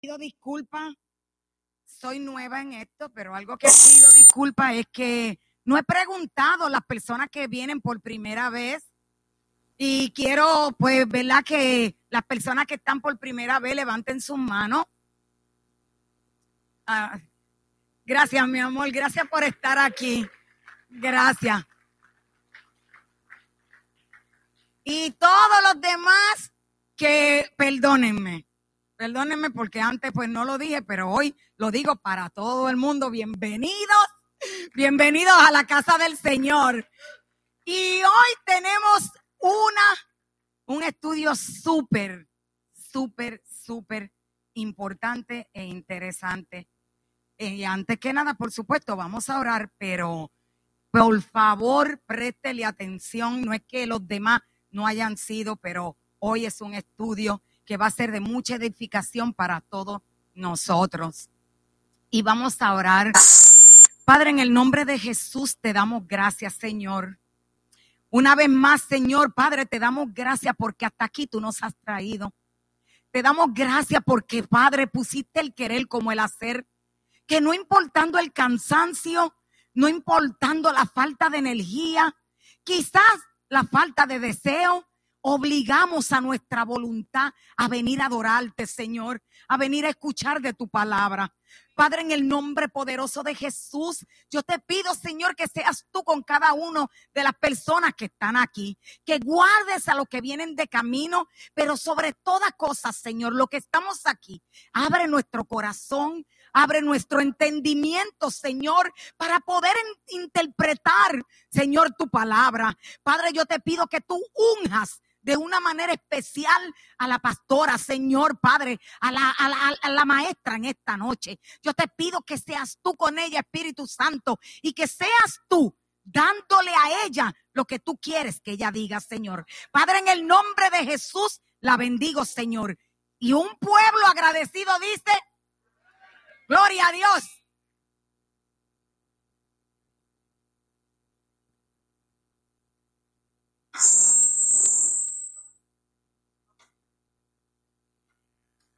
pido disculpas, soy nueva en esto, pero algo que pido disculpas es que no he preguntado a las personas que vienen por primera vez y quiero, pues, ¿verdad? Que las personas que están por primera vez levanten sus manos. Ah, gracias, mi amor, gracias por estar aquí. Gracias. Y todos los demás que perdónenme. Perdónenme porque antes pues no lo dije, pero hoy lo digo para todo el mundo. Bienvenidos, bienvenidos a la casa del Señor. Y hoy tenemos una, un estudio súper, súper, súper importante e interesante. Y antes que nada, por supuesto, vamos a orar, pero por favor, préstele atención. No es que los demás no hayan sido, pero hoy es un estudio que va a ser de mucha edificación para todos nosotros. Y vamos a orar. Padre, en el nombre de Jesús te damos gracias, Señor. Una vez más, Señor, Padre, te damos gracias porque hasta aquí tú nos has traído. Te damos gracias porque, Padre, pusiste el querer como el hacer. Que no importando el cansancio, no importando la falta de energía, quizás la falta de deseo, obligamos a nuestra voluntad a venir a adorarte, Señor, a venir a escuchar de tu palabra. Padre, en el nombre poderoso de Jesús, yo te pido, Señor, que seas tú con cada uno de las personas que están aquí, que guardes a los que vienen de camino, pero sobre todas cosas, Señor, lo que estamos aquí, abre nuestro corazón, abre nuestro entendimiento, Señor, para poder interpretar, Señor, tu palabra. Padre, yo te pido que tú unjas de una manera especial a la pastora, Señor Padre, a la, a, la, maestra en esta noche. Yo te pido que seas tú con ella, Espíritu Santo, y que seas tú dándole a ella lo que tú quieres que ella diga, Señor. Padre, en el nombre de Jesús, la bendigo, Señor. Y un pueblo agradecido dice, gloria a Dios.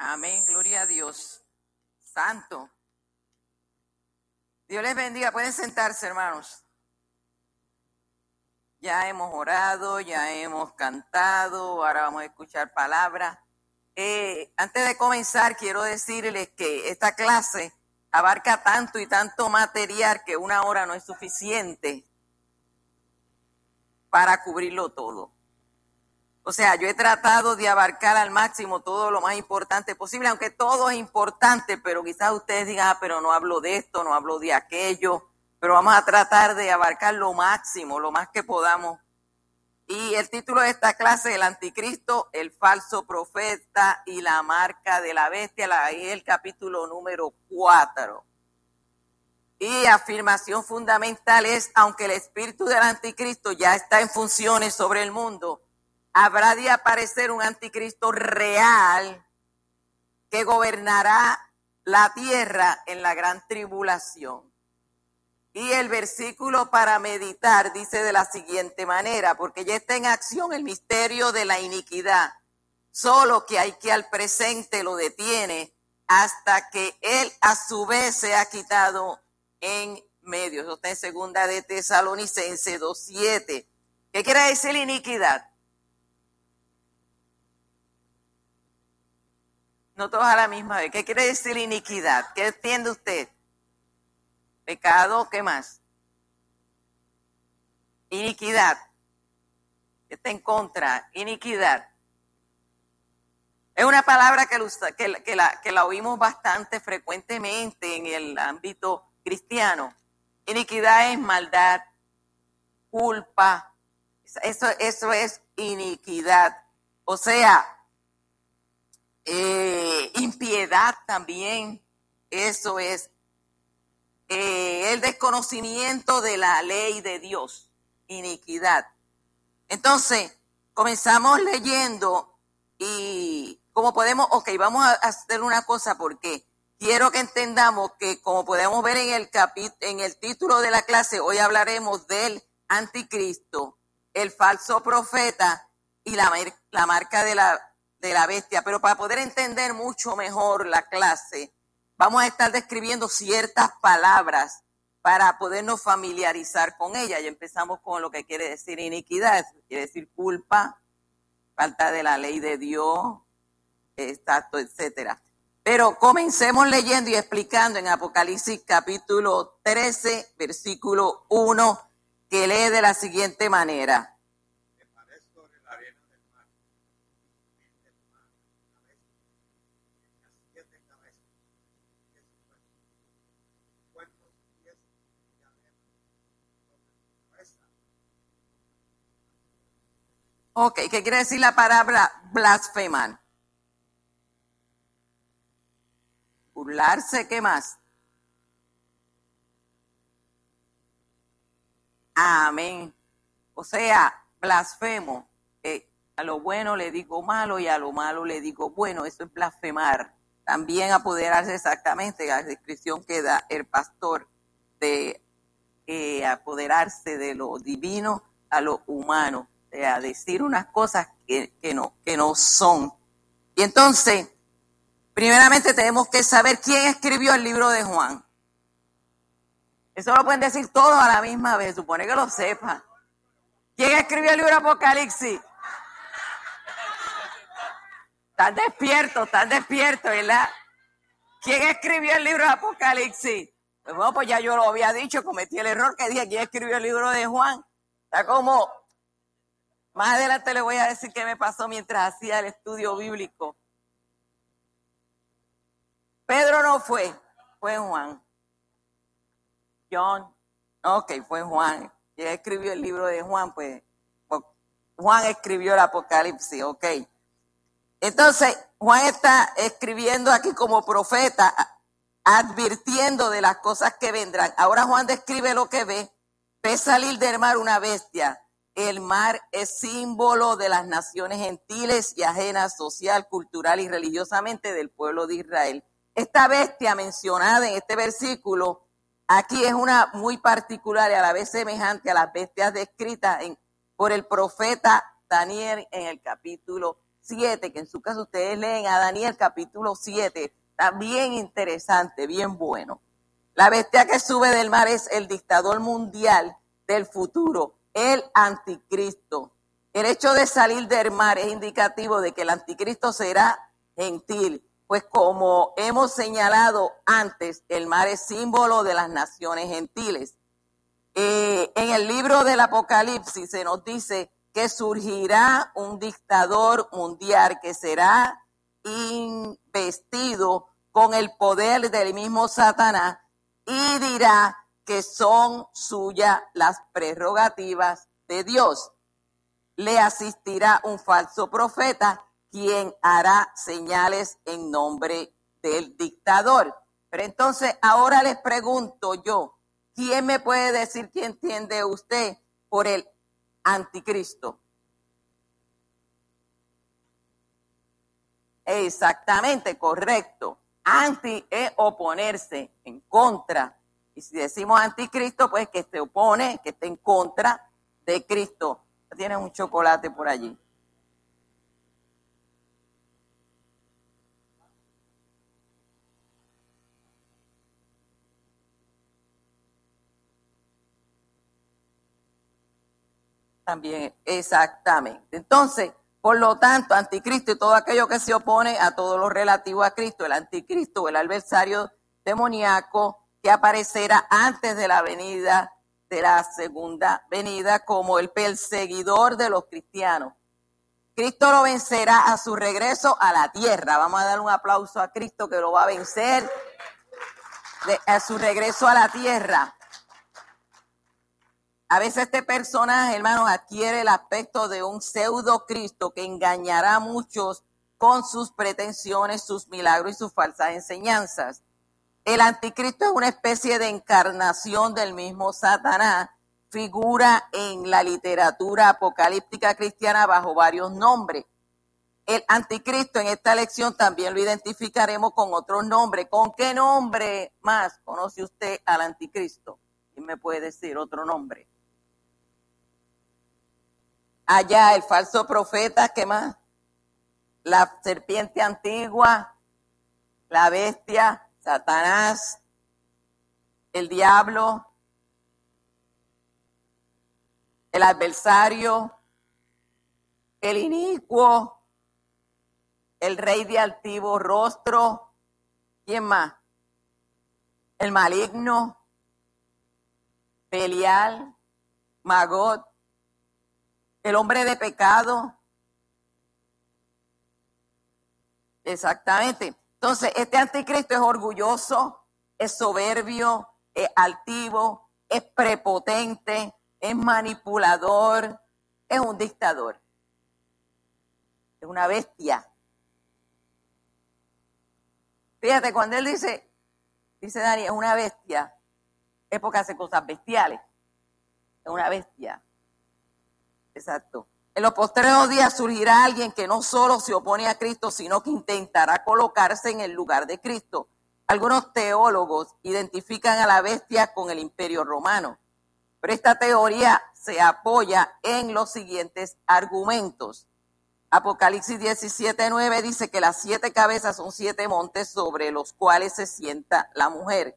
Amén, gloria a Dios. Santo. Dios les bendiga. Pueden sentarse, hermanos. Ya hemos orado, ya hemos cantado, ahora vamos a escuchar palabras. Eh, antes de comenzar, quiero decirles que esta clase abarca tanto y tanto material que una hora no es suficiente para cubrirlo todo. O sea, yo he tratado de abarcar al máximo todo lo más importante posible, aunque todo es importante, pero quizás ustedes digan, ah, pero no hablo de esto, no hablo de aquello, pero vamos a tratar de abarcar lo máximo, lo más que podamos. Y el título de esta clase, el anticristo, el falso profeta y la marca de la bestia, ahí es el capítulo número 4. Y afirmación fundamental es, aunque el espíritu del anticristo ya está en funciones sobre el mundo, habrá de aparecer un anticristo real que gobernará la tierra en la gran tribulación. Y el versículo para meditar dice de la siguiente manera, porque ya está en acción el misterio de la iniquidad, solo que hay que al presente lo detiene hasta que él a su vez se ha quitado en medio. Eso está en segunda de Tesalonicense 2.7. ¿Qué quiere decir iniquidad? No todos a la misma vez. ¿Qué quiere decir iniquidad? ¿Qué entiende usted? Pecado, ¿qué más? Iniquidad. Está en contra. Iniquidad. Es una palabra que, que, la, que la oímos bastante frecuentemente en el ámbito cristiano. Iniquidad es maldad, culpa. Eso, eso es iniquidad. O sea, eh, impiedad también, eso es eh, el desconocimiento de la ley de Dios, iniquidad. Entonces, comenzamos leyendo y como podemos, ok, vamos a hacer una cosa porque quiero que entendamos que como podemos ver en el capítulo, en el título de la clase, hoy hablaremos del anticristo, el falso profeta y la, la marca de la de la bestia, pero para poder entender mucho mejor la clase, vamos a estar describiendo ciertas palabras para podernos familiarizar con ella. Y empezamos con lo que quiere decir iniquidad, quiere decir culpa, falta de la ley de Dios, exacto, etcétera. Pero comencemos leyendo y explicando en Apocalipsis capítulo 13, versículo 1, que lee de la siguiente manera. Ok, ¿qué quiere decir la palabra blasfemar? Burlarse, ¿qué más? Amén. O sea, blasfemo. a lo bueno le digo malo y a lo malo le digo bueno. Eso es blasfemar. También apoderarse exactamente, la descripción que da el pastor de eh, apoderarse de lo divino a lo humano a decir unas cosas que, no, que no son. Y entonces, primeramente tenemos que saber quién escribió el libro de Juan. Eso lo pueden decir todos a la misma vez, supone que lo sepan. ¿Quién escribió el libro Apocalipsis? Están despiertos, están despiertos, ¿verdad? ¿Quién escribió el libro de Apocalipsis? Pues bueno, pues ya yo lo había dicho, cometí el error que dije, ¿quién escribió el libro de Juan? Está como más adelante le voy a decir qué me pasó mientras hacía el estudio bíblico. Pedro no fue, fue Juan. John, ok, fue Juan. Y escribió el libro de Juan, pues Juan escribió el Apocalipsis, ok. Entonces, Juan está escribiendo aquí como profeta, advirtiendo de las cosas que vendrán. Ahora Juan describe lo que ve. Ve salir del mar una bestia el mar es símbolo de las naciones gentiles y ajenas social, cultural y religiosamente del pueblo de Israel. Esta bestia mencionada en este versículo aquí es una muy particular y a la vez semejante a las bestias descritas por el profeta Daniel en el capítulo 7, que en su caso ustedes leen a Daniel capítulo 7, también interesante, bien bueno. La bestia que sube del mar es el dictador mundial del futuro el anticristo. El hecho de salir del mar es indicativo de que el anticristo será gentil, pues como hemos señalado antes, el mar es símbolo de las naciones gentiles. Eh, en el libro del Apocalipsis se nos dice que surgirá un dictador mundial que será investido con el poder del mismo Satanás y dirá que son suyas las prerrogativas de Dios. Le asistirá un falso profeta quien hará señales en nombre del dictador. Pero entonces ahora les pregunto yo, ¿quién me puede decir qué entiende usted por el anticristo? Exactamente, correcto. Anti es oponerse, en contra, y si decimos anticristo, pues que se opone, que esté en contra de Cristo. Tiene un chocolate por allí. También, exactamente. Entonces, por lo tanto, anticristo y todo aquello que se opone a todo lo relativo a Cristo, el anticristo, el adversario demoníaco, que aparecerá antes de la venida de la segunda venida como el perseguidor de los cristianos. Cristo lo vencerá a su regreso a la tierra. Vamos a dar un aplauso a Cristo que lo va a vencer a su regreso a la tierra. A veces este personaje, hermanos, adquiere el aspecto de un pseudo Cristo que engañará a muchos con sus pretensiones, sus milagros y sus falsas enseñanzas. El anticristo es una especie de encarnación del mismo Satanás. Figura en la literatura apocalíptica cristiana bajo varios nombres. El anticristo en esta lección también lo identificaremos con otro nombre. ¿Con qué nombre más conoce usted al anticristo? ¿Quién me puede decir otro nombre? Allá el falso profeta, ¿qué más? la serpiente antigua, la bestia, Satanás, el diablo, el adversario, el inicuo, el rey de altivo rostro, ¿quién más? El maligno, Belial, Magot, el hombre de pecado. Exactamente. Entonces, este anticristo es orgulloso, es soberbio, es altivo, es prepotente, es manipulador, es un dictador, es una bestia. Fíjate, cuando él dice, dice Dani, es una bestia, es porque hace cosas bestiales, es una bestia. Exacto. En los posteriores días surgirá alguien que no solo se opone a Cristo, sino que intentará colocarse en el lugar de Cristo. Algunos teólogos identifican a la bestia con el imperio romano. Pero esta teoría se apoya en los siguientes argumentos. Apocalipsis 17, 9 dice que las siete cabezas son siete montes sobre los cuales se sienta la mujer.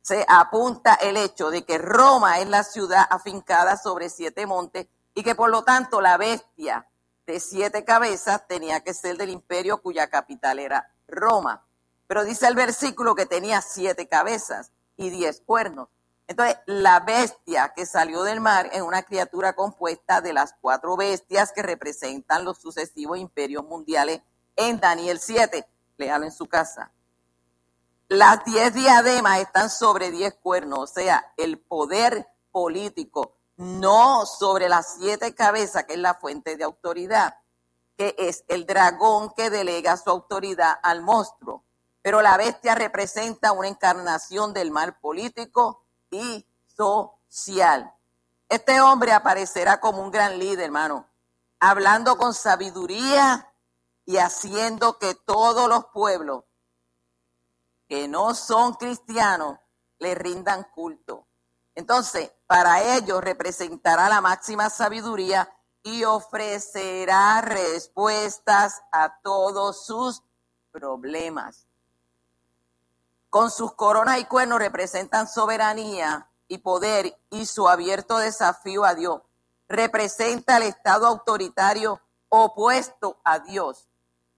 Se apunta el hecho de que Roma es la ciudad afincada sobre siete montes y que por lo tanto la bestia de siete cabezas tenía que ser del imperio cuya capital era Roma. Pero dice el versículo que tenía siete cabezas y diez cuernos. Entonces, la bestia que salió del mar es una criatura compuesta de las cuatro bestias que representan los sucesivos imperios mundiales en Daniel 7. Léalo en su casa. Las diez diademas están sobre diez cuernos, o sea, el poder político, no sobre las siete cabezas, que es la fuente de autoridad, que es el dragón que delega su autoridad al monstruo. Pero la bestia representa una encarnación del mal político, y social. Este hombre aparecerá como un gran líder, hermano, hablando con sabiduría y haciendo que todos los pueblos que no son cristianos le rindan culto. Entonces, para ellos representará la máxima sabiduría y ofrecerá respuestas a todos sus problemas con sus coronas y cuernos representan soberanía y poder y su abierto desafío a Dios. Representa el Estado autoritario opuesto a Dios.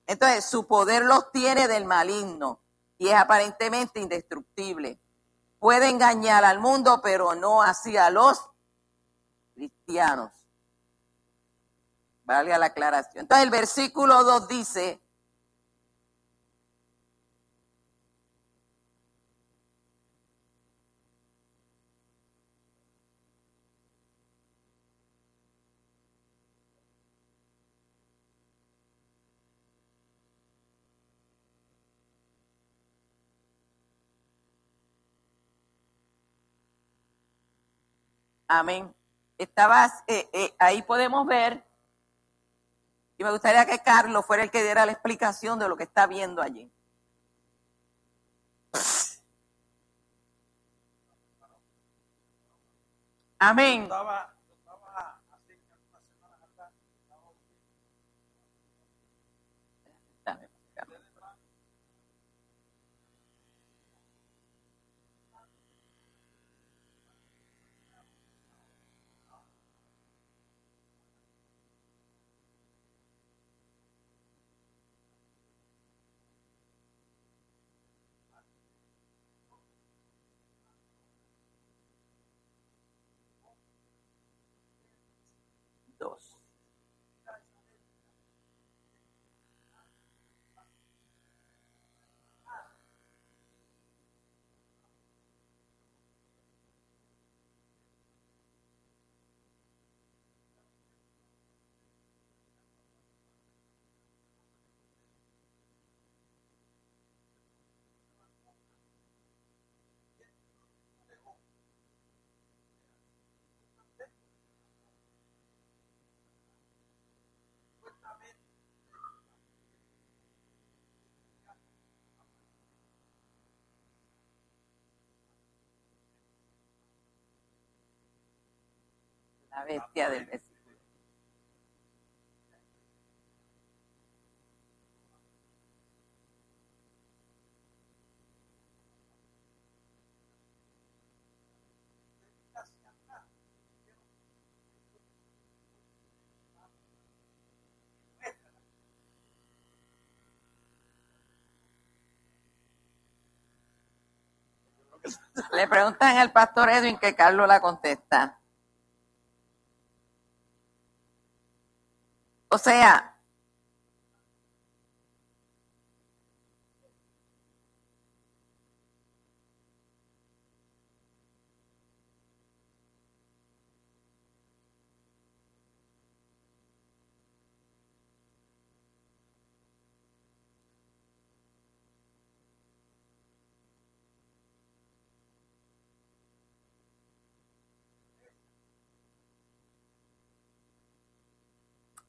Entonces, su poder los tiene del maligno y es aparentemente indestructible. Puede engañar al mundo, pero no así a los cristianos. Vale la aclaración. Entonces, el versículo 2 dice, Amén. Estabas, eh, eh, ahí podemos ver, y me gustaría que Carlos fuera el que diera la explicación de lo que está viendo allí. Amén. la bestia del versículo. Le preguntan al pastor Edwin que Carlos la contesta. O sea,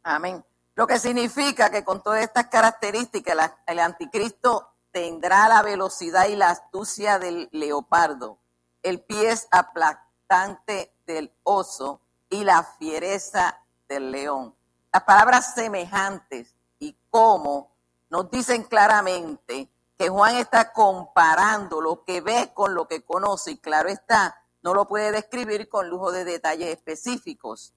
Amén. Lo que significa que con todas estas características el anticristo tendrá la velocidad y la astucia del leopardo, el pie aplastante del oso y la fiereza del león. Las palabras semejantes y cómo nos dicen claramente que Juan está comparando lo que ve con lo que conoce y claro está, no lo puede describir con lujo de detalles específicos.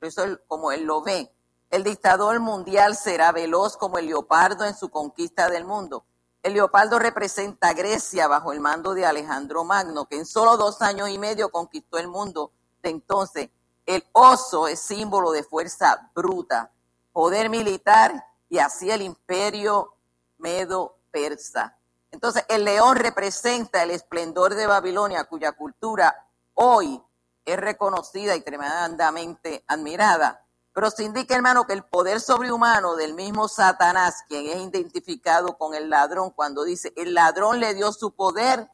Eso es como él lo ve. El dictador mundial será veloz como el leopardo en su conquista del mundo. El leopardo representa a Grecia bajo el mando de Alejandro Magno, que en solo dos años y medio conquistó el mundo. De entonces, el oso es símbolo de fuerza bruta, poder militar y así el imperio medo-persa. Entonces, el león representa el esplendor de Babilonia, cuya cultura hoy es reconocida y tremendamente admirada pero se indica, hermano, que el poder sobrehumano del mismo Satanás, quien es identificado con el ladrón, cuando dice, el ladrón le dio su poder,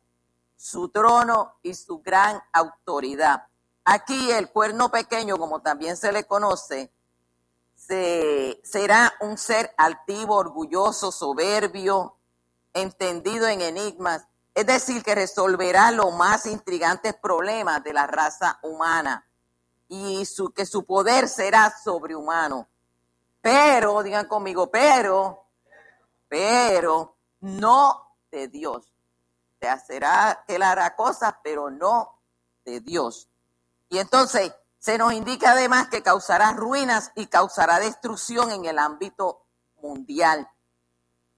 su trono y su gran autoridad. Aquí el cuerno pequeño, como también se le conoce, se, será un ser altivo, orgulloso, soberbio, entendido en enigmas, es decir, que resolverá los más intrigantes problemas de la raza humana y su, que su poder será sobrehumano. Pero, digan conmigo, pero, pero no de Dios. Se hacerá, él hará cosas, pero no de Dios. Y entonces se nos indica además que causará ruinas y causará destrucción en el ámbito mundial.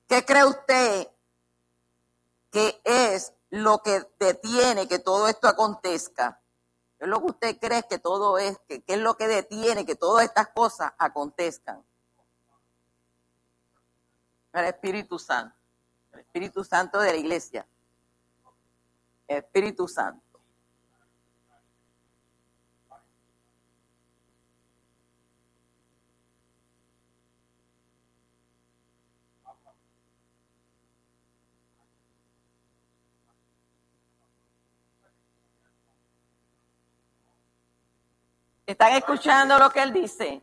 ¿Qué cree usted que es lo que detiene que todo esto acontezca? ¿Qué es lo que usted cree que todo es? ¿Qué es lo que detiene que todas estas cosas acontezcan? El Espíritu Santo. El Espíritu Santo de la iglesia. El Espíritu Santo. ¿Están escuchando lo que él dice?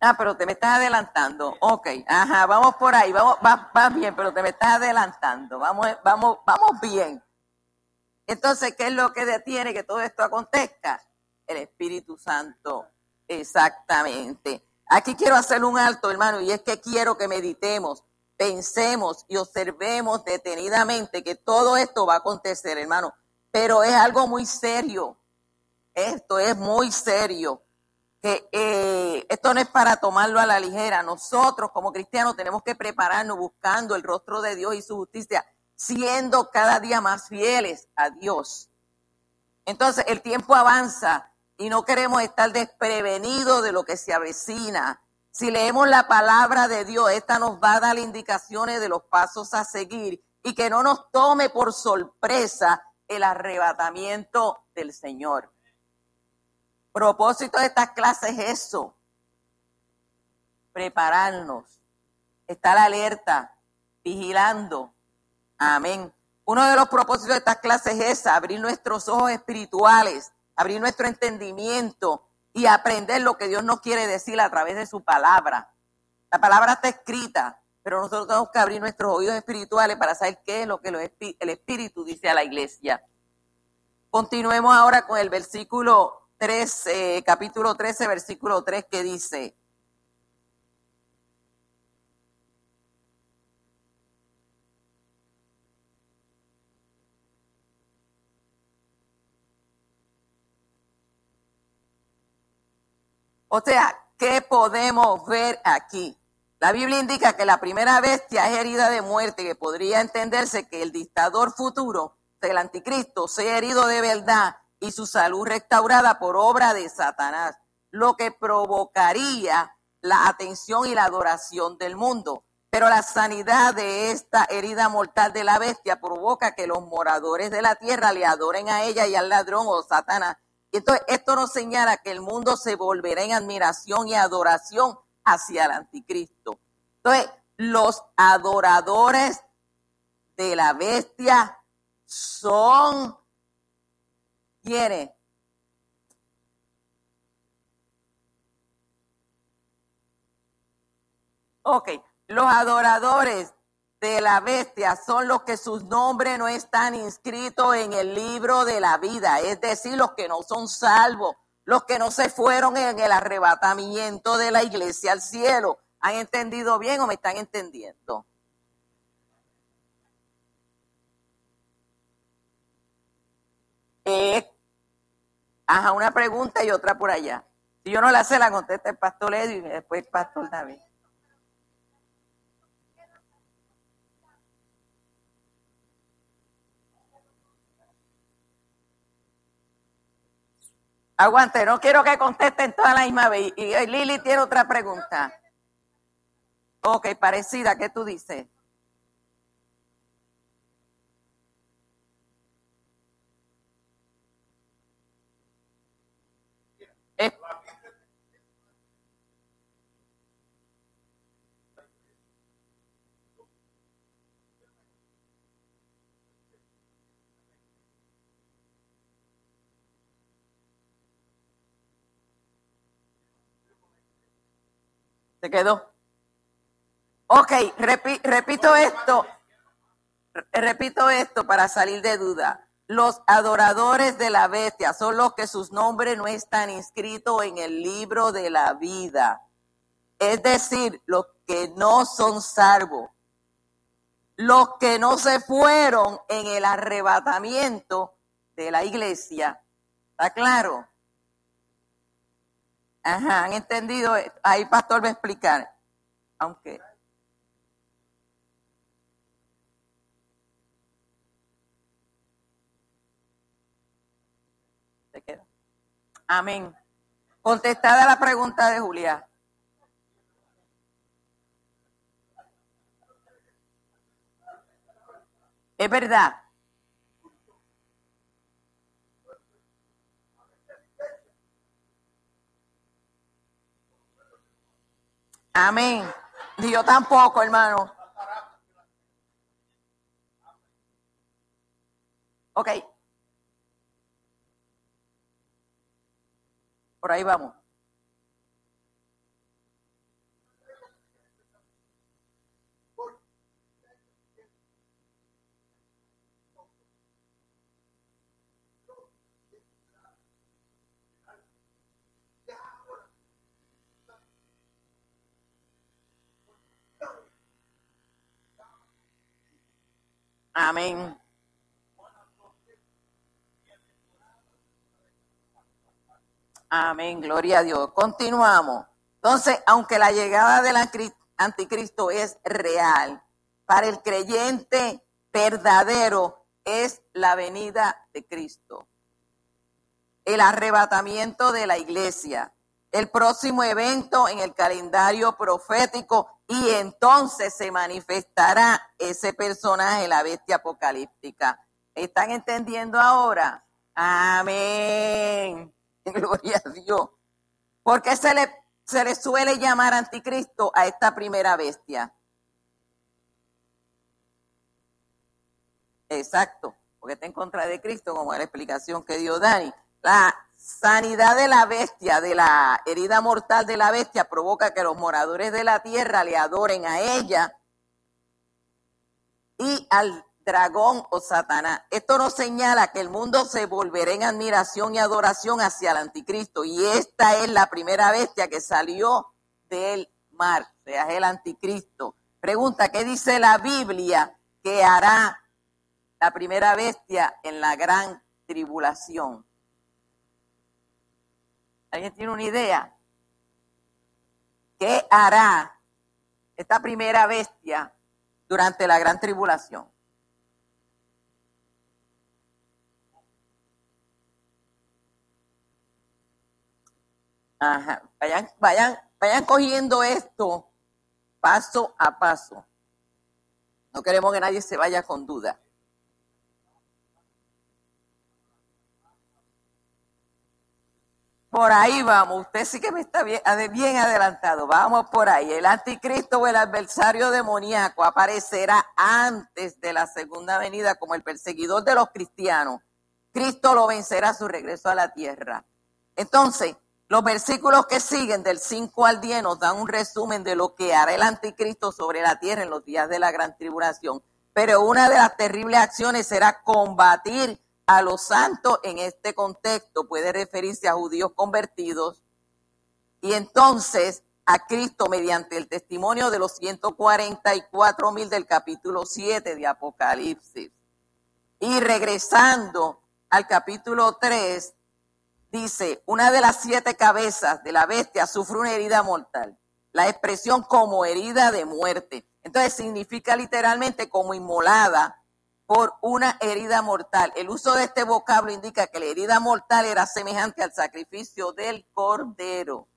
Ah, pero te me estás adelantando. Ok, ajá, vamos por ahí, vamos, va, bien, pero te me estás adelantando. Vamos, vamos, vamos bien. Entonces, ¿qué es lo que detiene que todo esto acontezca? El Espíritu Santo, exactamente. Aquí quiero hacer un alto, hermano, y es que quiero que meditemos, pensemos y observemos detenidamente que todo esto va a acontecer, hermano. Pero es algo muy serio. Esto es muy serio eh, esto no es para tomarlo a la ligera. Nosotros como cristianos tenemos que prepararnos buscando el rostro de Dios y su justicia, siendo cada día más fieles a Dios. Entonces el tiempo avanza y no queremos estar desprevenidos de lo que se avecina. Si leemos la palabra de Dios, esta nos va a dar indicaciones de los pasos a seguir y que no nos tome por sorpresa el arrebatamiento del Señor propósito de estas clases es eso, prepararnos, estar alerta, vigilando. Amén. Uno de los propósitos de estas clases es abrir nuestros ojos espirituales, abrir nuestro entendimiento y aprender lo que Dios nos quiere decir a través de su palabra. La palabra está escrita, pero nosotros tenemos que abrir nuestros oídos espirituales para saber qué es lo que el Espíritu dice a la iglesia. Continuemos ahora con el versículo 13, eh, capítulo 13, versículo 3, que dice, O sea, ¿qué podemos ver aquí? La Biblia indica que la primera bestia es herida de muerte, que podría entenderse que el dictador futuro del anticristo sea herido de verdad y su salud restaurada por obra de Satanás, lo que provocaría la atención y la adoración del mundo. Pero la sanidad de esta herida mortal de la bestia provoca que los moradores de la tierra le adoren a ella y al ladrón o Satanás. Y entonces esto nos señala que el mundo se volverá en admiración y adoración hacia el anticristo. Entonces, los adoradores de la bestia son ¿quiénes? Ok, los adoradores de la bestia son los que sus nombres no están inscritos en el libro de la vida, es decir, los que no son salvos, los que no se fueron en el arrebatamiento de la iglesia al cielo. ¿Han entendido bien o me están entendiendo? Eh, ajá, una pregunta y otra por allá. Si yo no la sé, la contesta el pastor Edwin y después el pastor David. Aguante, no quiero que contesten toda la misma vez. Y, Lili tiene otra pregunta. Ok, parecida, ¿qué tú dices? Se quedó. Ok, repito esto. Repito esto para salir de duda. Los adoradores de la bestia son los que sus nombres no están inscritos en el libro de la vida. Es decir, los que no son salvos. Los que no se fueron en el arrebatamiento de la iglesia. ¿Está claro? Ajá, ¿han entendido? Ahí pastor va a explicar. Aunque... Se queda. Amén. Contestada la pregunta de Julia. Es verdad. Amén. Ni yo tampoco, hermano. Ok. Por ahí vamos. Amén. Amén, gloria a Dios. Continuamos. Entonces, aunque la llegada del anticristo es real, para el creyente verdadero es la venida de Cristo. El arrebatamiento de la iglesia, el próximo evento en el calendario profético y entonces se manifestará ese personaje, la bestia apocalíptica. ¿Están entendiendo ahora? Amén. Gloria a Dios. Porque se le, se le suele llamar anticristo a esta primera bestia. Exacto, porque está en contra de Cristo, como la explicación que dio Dani. La sanidad de la bestia, de la herida mortal de la bestia, provoca que los moradores de la tierra le adoren a ella y al dragón o Satanás. Esto nos señala que el mundo se volverá en admiración y adoración hacia el anticristo. Y esta es la primera bestia que salió del mar, o sea, es el anticristo. Pregunta, ¿qué dice la Biblia que hará la primera bestia en la gran tribulación? ¿Alguien tiene una idea? ¿qué hará esta primera bestia durante la gran tribulación? Ajá. Vayan, vayan, vayan cogiendo esto paso a paso. No queremos que nadie se vaya con duda. Por ahí vamos. Usted sí que me está bien, adelantado. Vamos por ahí. El anticristo o el adversario demoníaco aparecerá antes de la segunda venida como el perseguidor de los cristianos. Cristo lo vencerá a su regreso a la tierra. Entonces, los versículos que siguen del 5 al 10 nos dan un resumen de lo que hará el anticristo sobre la tierra en los días de la gran tribulación. Pero una de las terribles acciones será combatir a los santos en este contexto. Puede referirse a judíos convertidos y entonces a Cristo mediante el testimonio de los 144 mil del capítulo 7 de Apocalipsis. Y regresando al capítulo 3, dice, una de las siete cabezas de la bestia sufre una herida mortal. La expresión como herida de muerte. Entonces significa literalmente como inmolada por una herida mortal. El uso de este vocablo indica que la herida mortal era semejante al sacrificio del cordero.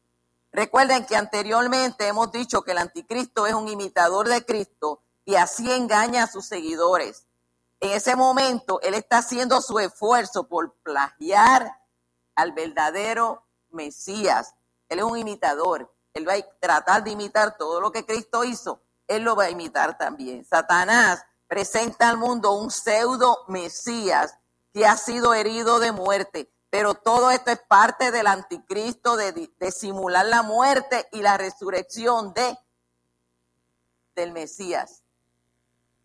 Recuerden que anteriormente hemos dicho que el anticristo es un imitador de Cristo y así engaña a sus seguidores. En ese momento, él está haciendo su esfuerzo por plagiar al verdadero Mesías. Él es un imitador. Él va a tratar de imitar todo lo que Cristo hizo. Él lo va a imitar también. Satanás presenta al mundo un pseudo Mesías que ha sido herido de muerte. Pero todo esto es parte del anticristo de, de simular la muerte y la resurrección de del Mesías.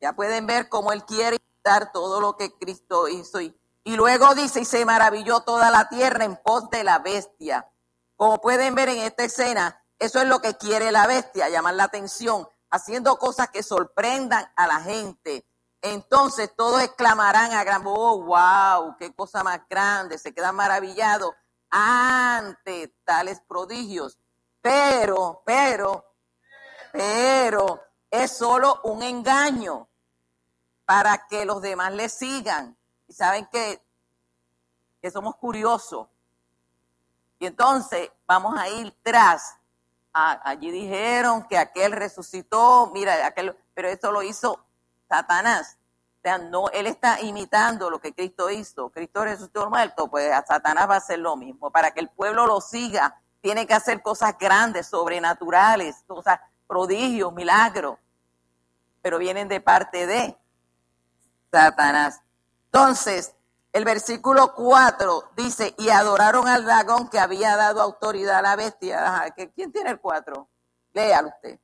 Ya pueden ver cómo él quiere imitar todo lo que Cristo hizo y y luego dice, y se maravilló toda la tierra en pos de la bestia. Como pueden ver en esta escena, eso es lo que quiere la bestia, llamar la atención, haciendo cosas que sorprendan a la gente. Entonces todos exclamarán a gran voz, oh, wow, qué cosa más grande, se quedan maravillados ante tales prodigios. Pero, pero, pero, es solo un engaño para que los demás le sigan y saben que, que somos curiosos. Y entonces vamos a ir tras. Allí dijeron que aquel resucitó, mira, aquel, pero esto lo hizo Satanás. O sea, no, él está imitando lo que Cristo hizo. Cristo resucitó muerto, pues a Satanás va a hacer lo mismo. Para que el pueblo lo siga, tiene que hacer cosas grandes, sobrenaturales, cosas, prodigios, milagros. Pero vienen de parte de Satanás. Entonces, el versículo 4 dice, y adoraron al dragón que había dado autoridad a la bestia. ¿Quién tiene el 4? Léalo usted.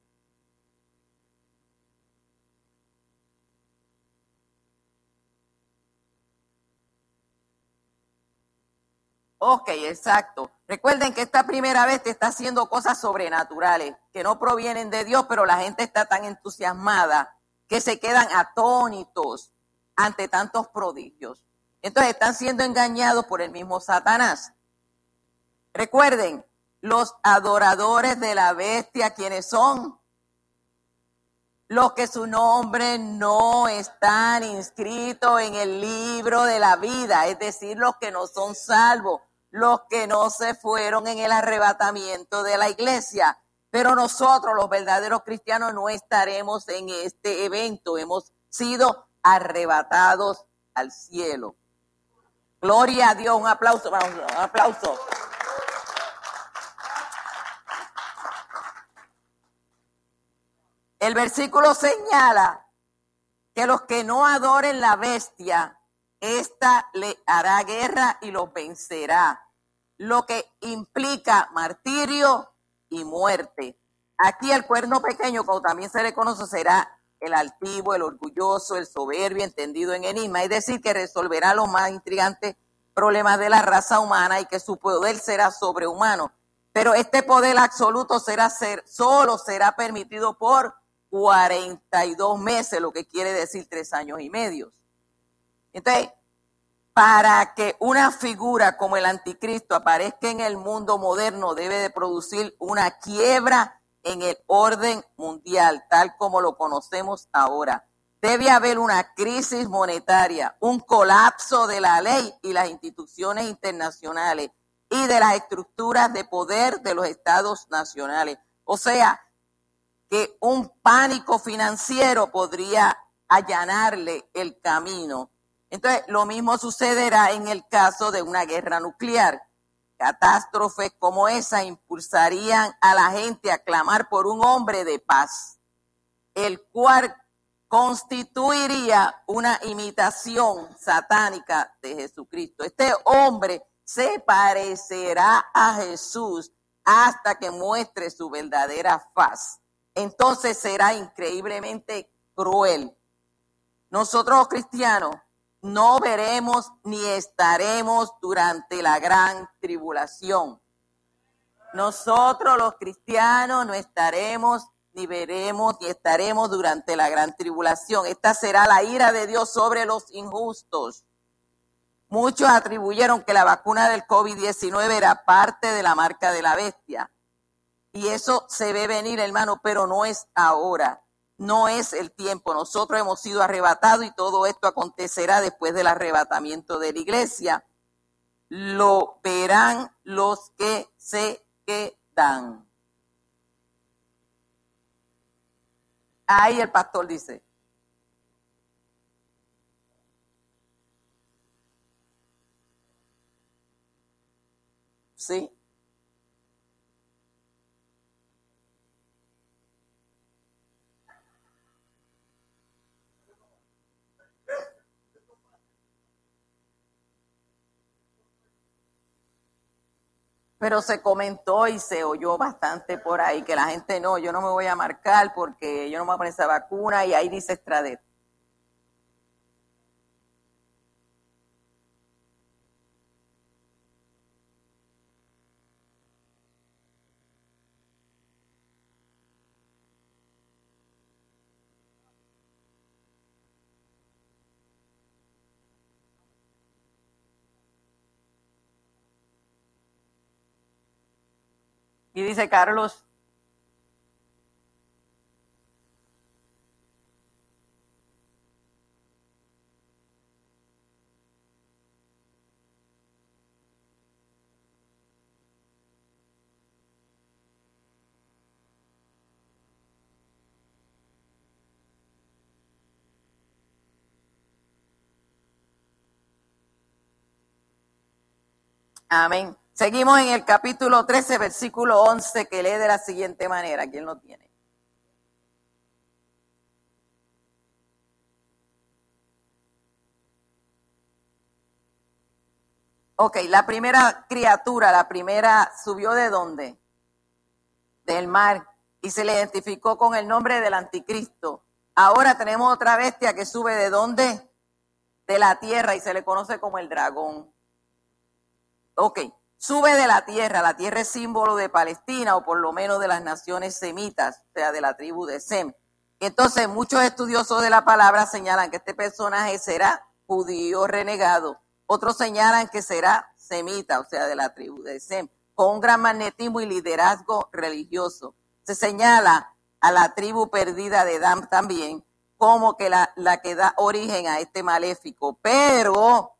Ok, exacto. Recuerden que esta primera vez está haciendo cosas sobrenaturales que no provienen de Dios, pero la gente está tan entusiasmada que se quedan atónitos ante tantos prodigios. Entonces están siendo engañados por el mismo Satanás. Recuerden, los adoradores de la bestia, quienes son? Los que su nombre no están inscritos en el libro de la vida, es decir, los que no son salvos, los que no se fueron en el arrebatamiento de la iglesia. Pero nosotros, los verdaderos cristianos, no estaremos en este evento. Hemos sido arrebatados al cielo. Gloria a Dios, un aplauso, vamos, un aplauso. El versículo señala que los que no adoren la bestia, ésta le hará guerra y los vencerá, lo que implica martirio y muerte. Aquí el cuerno pequeño, como también se le conoce, será el altivo, el orgulloso, el soberbio, entendido en enigma, es decir, que resolverá los más intrigantes problemas de la raza humana y que su poder será sobrehumano. Pero este poder absoluto será ser, solo será permitido por 42 meses, lo que quiere decir tres años y medio. Entonces, para que una figura como el anticristo aparezca en el mundo moderno, debe de producir una quiebra en el orden mundial, tal como lo conocemos ahora. Debe haber una crisis monetaria, un colapso de la ley y las instituciones internacionales y de las estructuras de poder de los estados nacionales. O sea, que un pánico financiero podría allanarle el camino. Entonces, lo mismo sucederá en el caso de una guerra nuclear. Catástrofes como esa impulsarían a la gente a clamar por un hombre de paz, el cual constituiría una imitación satánica de Jesucristo. Este hombre se parecerá a Jesús hasta que muestre su verdadera faz. Entonces será increíblemente cruel. Nosotros los cristianos no veremos ni estaremos durante la gran tribulación. Nosotros los cristianos no estaremos ni veremos ni estaremos durante la gran tribulación. Esta será la ira de Dios sobre los injustos. Muchos atribuyeron que la vacuna del COVID-19 era parte de la marca de la bestia. Y eso se ve venir, hermano, pero no es ahora. No es el tiempo. Nosotros hemos sido arrebatados y todo esto acontecerá después del arrebatamiento de la iglesia. Lo verán los que se quedan. Ahí el pastor dice. Sí. Pero se comentó y se oyó bastante por ahí que la gente no, yo no me voy a marcar porque yo no me voy a poner esa vacuna y ahí dice Estradet. Y dice Carlos, Amén. Seguimos en el capítulo 13, versículo 11, que lee de la siguiente manera. ¿Quién lo tiene? Ok, la primera criatura, la primera, subió de dónde? Del mar. Y se le identificó con el nombre del anticristo. Ahora tenemos otra bestia que sube de dónde? De la tierra y se le conoce como el dragón. Ok, sube de la tierra. La tierra es símbolo de Palestina o por lo menos de las naciones semitas, o sea, de la tribu de Sem. Entonces, muchos estudiosos de la palabra señalan que este personaje será judío renegado. Otros señalan que será semita, o sea, de la tribu de Sem, con un gran magnetismo y liderazgo religioso. Se señala a la tribu perdida de Dam también como que la, la que da origen a este maléfico. Pero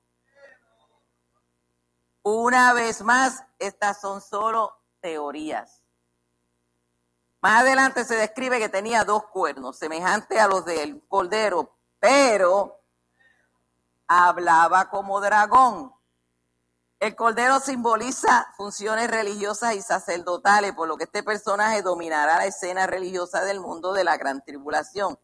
una vez más, estas son solo teorías. Más adelante se describe que tenía dos cuernos, semejantes a los del cordero, pero hablaba como dragón. El cordero simboliza funciones religiosas y sacerdotales, por lo que este personaje dominará la escena religiosa del mundo de la gran tribulación.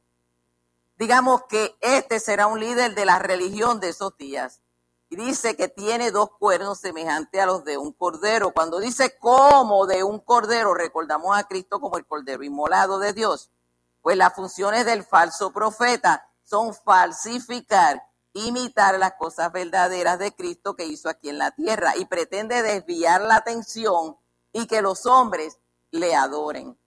Digamos que este será un líder de la religión de esos días y dice que tiene dos cuernos semejantes a los de un cordero. Cuando dice como de un cordero, recordamos a Cristo como el cordero inmolado de Dios. Pues las funciones del falso profeta son falsificar, imitar las cosas verdaderas de Cristo que hizo aquí en la tierra y pretende desviar la atención y que los hombres le adoren.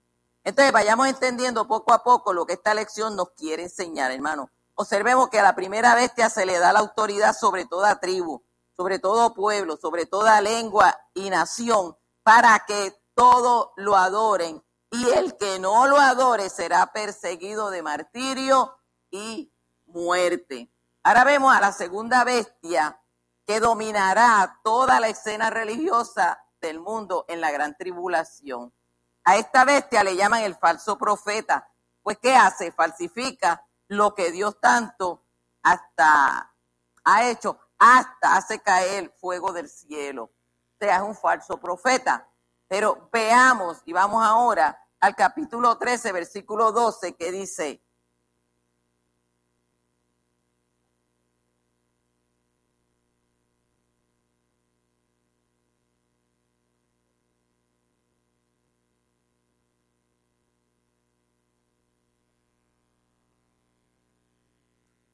Entonces vayamos entendiendo poco a poco lo que esta lección nos quiere enseñar, hermano. Observemos que a la primera bestia se le da la autoridad sobre toda tribu, sobre todo pueblo, sobre toda lengua y nación, para que todos lo adoren y el que no lo adore será perseguido de martirio y muerte. Ahora vemos a la segunda bestia que dominará toda la escena religiosa del mundo en la gran tribulación. A esta bestia le llaman el falso profeta, pues ¿qué hace? Falsifica lo que Dios tanto hasta ha hecho, hasta hace caer fuego del cielo. O sea, es un falso profeta. Pero veamos y vamos ahora al capítulo 13, versículo 12, que dice,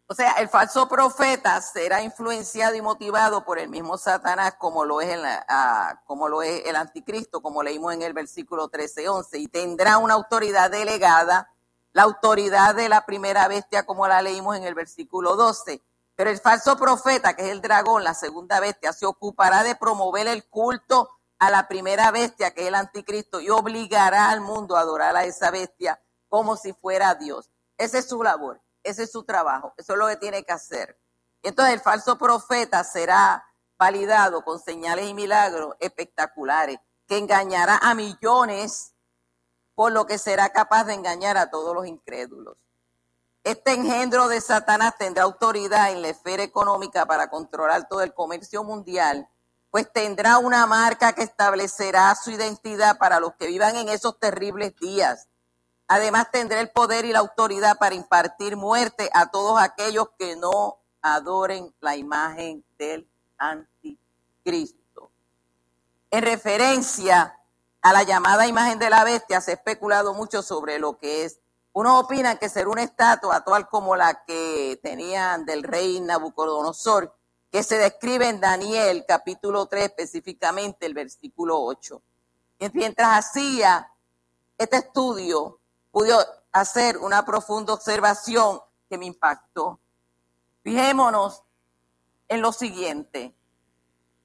O sea, el falso profeta será influenciado y motivado por el mismo Satanás como lo es, el, ah, como lo es el anticristo, como leímos en el versículo 13-11, y tendrá una autoridad delegada, la autoridad de la primera bestia como la leímos en el versículo 12. Pero el falso profeta, que es el dragón, la segunda bestia, se ocupará de promover el culto a la primera bestia, que es el anticristo, y obligará al mundo a adorar a esa bestia como si fuera Dios. Esa es su labor. Ese es su trabajo, eso es lo que tiene que hacer. Entonces el falso profeta será validado con señales y milagros espectaculares que engañará a millones, por lo que será capaz de engañar a todos los incrédulos. Este engendro de Satanás tendrá autoridad en la esfera económica para controlar todo el comercio mundial, pues tendrá una marca que establecerá su identidad para los que vivan en esos terribles días Además tendrá el poder y la autoridad para impartir muerte a todos aquellos que no adoren la imagen del anticristo. En referencia a la llamada imagen de la bestia, se ha especulado mucho sobre lo que es. Unos opinan que será una estatua tal como la que tenían del rey Nabucodonosor, que se describe en Daniel capítulo 3, específicamente el versículo 8. Y mientras hacía este estudio, pude hacer una profunda observación que me impactó. Fijémonos en lo siguiente.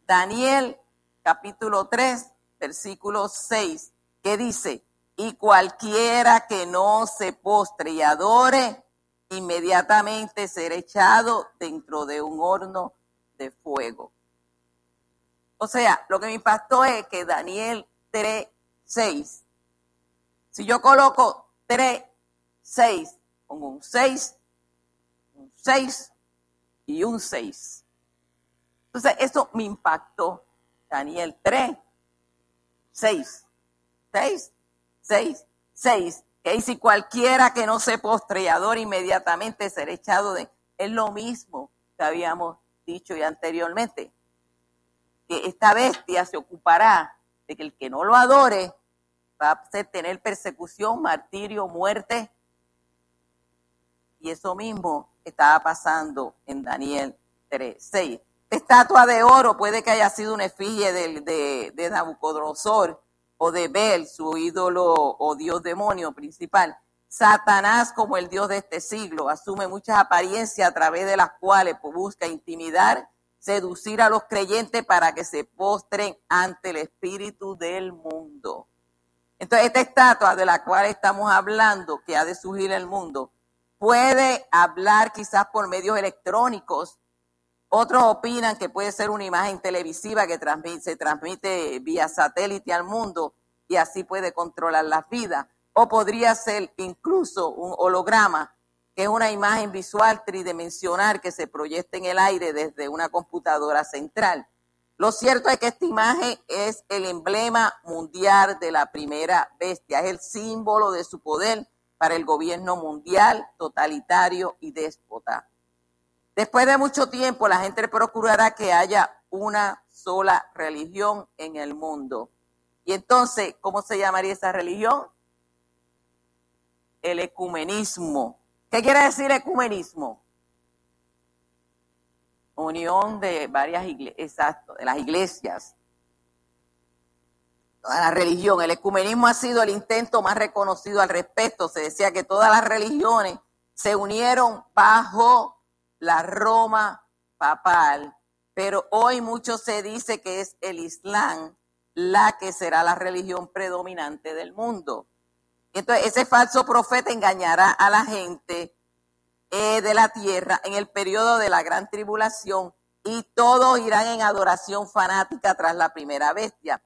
Daniel capítulo 3, versículo 6, que dice, y cualquiera que no se postre y adore, inmediatamente será echado dentro de un horno de fuego. O sea, lo que me impactó es que Daniel 3, 6, si yo coloco 3, 6, con un 6, un 6 y un 6. Entonces, eso me impactó. Daniel 3, 6, 6, 6, 6. Que si cualquiera que no se postre y adore inmediatamente será echado de... Es lo mismo que habíamos dicho ya anteriormente. Que esta bestia se ocupará de que el que no lo adore va a tener persecución, martirio, muerte. Y eso mismo estaba pasando en Daniel 3, 6. Estatua de oro puede que haya sido una efigie de, de, de Nabucodonosor o de Bel, su ídolo o dios demonio principal. Satanás, como el dios de este siglo, asume muchas apariencias a través de las cuales busca intimidar, seducir a los creyentes para que se postren ante el espíritu del mundo. Entonces, esta estatua de la cual estamos hablando, que ha de surgir el mundo, puede hablar quizás por medios electrónicos. Otros opinan que puede ser una imagen televisiva que se transmite vía satélite al mundo y así puede controlar las vidas. O podría ser incluso un holograma, que es una imagen visual tridimensional que se proyecta en el aire desde una computadora central. Lo cierto es que esta imagen es el emblema mundial de la primera bestia, es el símbolo de su poder para el gobierno mundial, totalitario y déspota. Después de mucho tiempo, la gente procurará que haya una sola religión en el mundo. Y entonces, ¿cómo se llamaría esa religión? El ecumenismo. ¿Qué quiere decir ecumenismo? Unión de varias iglesias, exacto, de las iglesias, toda la religión. El ecumenismo ha sido el intento más reconocido al respecto. Se decía que todas las religiones se unieron bajo la Roma papal, pero hoy mucho se dice que es el Islam la que será la religión predominante del mundo. Entonces, ese falso profeta engañará a la gente eh, de la tierra en el periodo de la gran tribulación y todos irán en adoración fanática tras la primera bestia.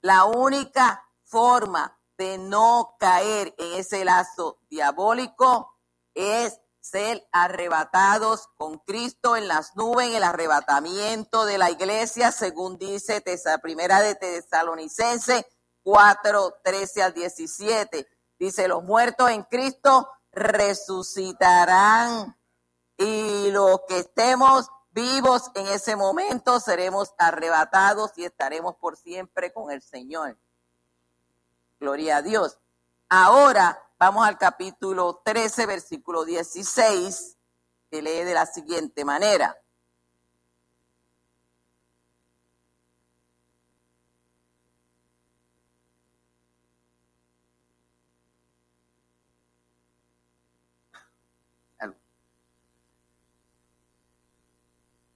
La única forma de no caer en ese lazo diabólico es ser arrebatados con Cristo en las nubes, en el arrebatamiento de la iglesia, según dice Tesa, primera de Tesalonicense 4, 13 al 17. Dice, los muertos en Cristo resucitarán y los que estemos vivos en ese momento seremos arrebatados y estaremos por siempre con el Señor. Gloria a Dios. Ahora vamos al capítulo 13, versículo 16, que lee de la siguiente manera.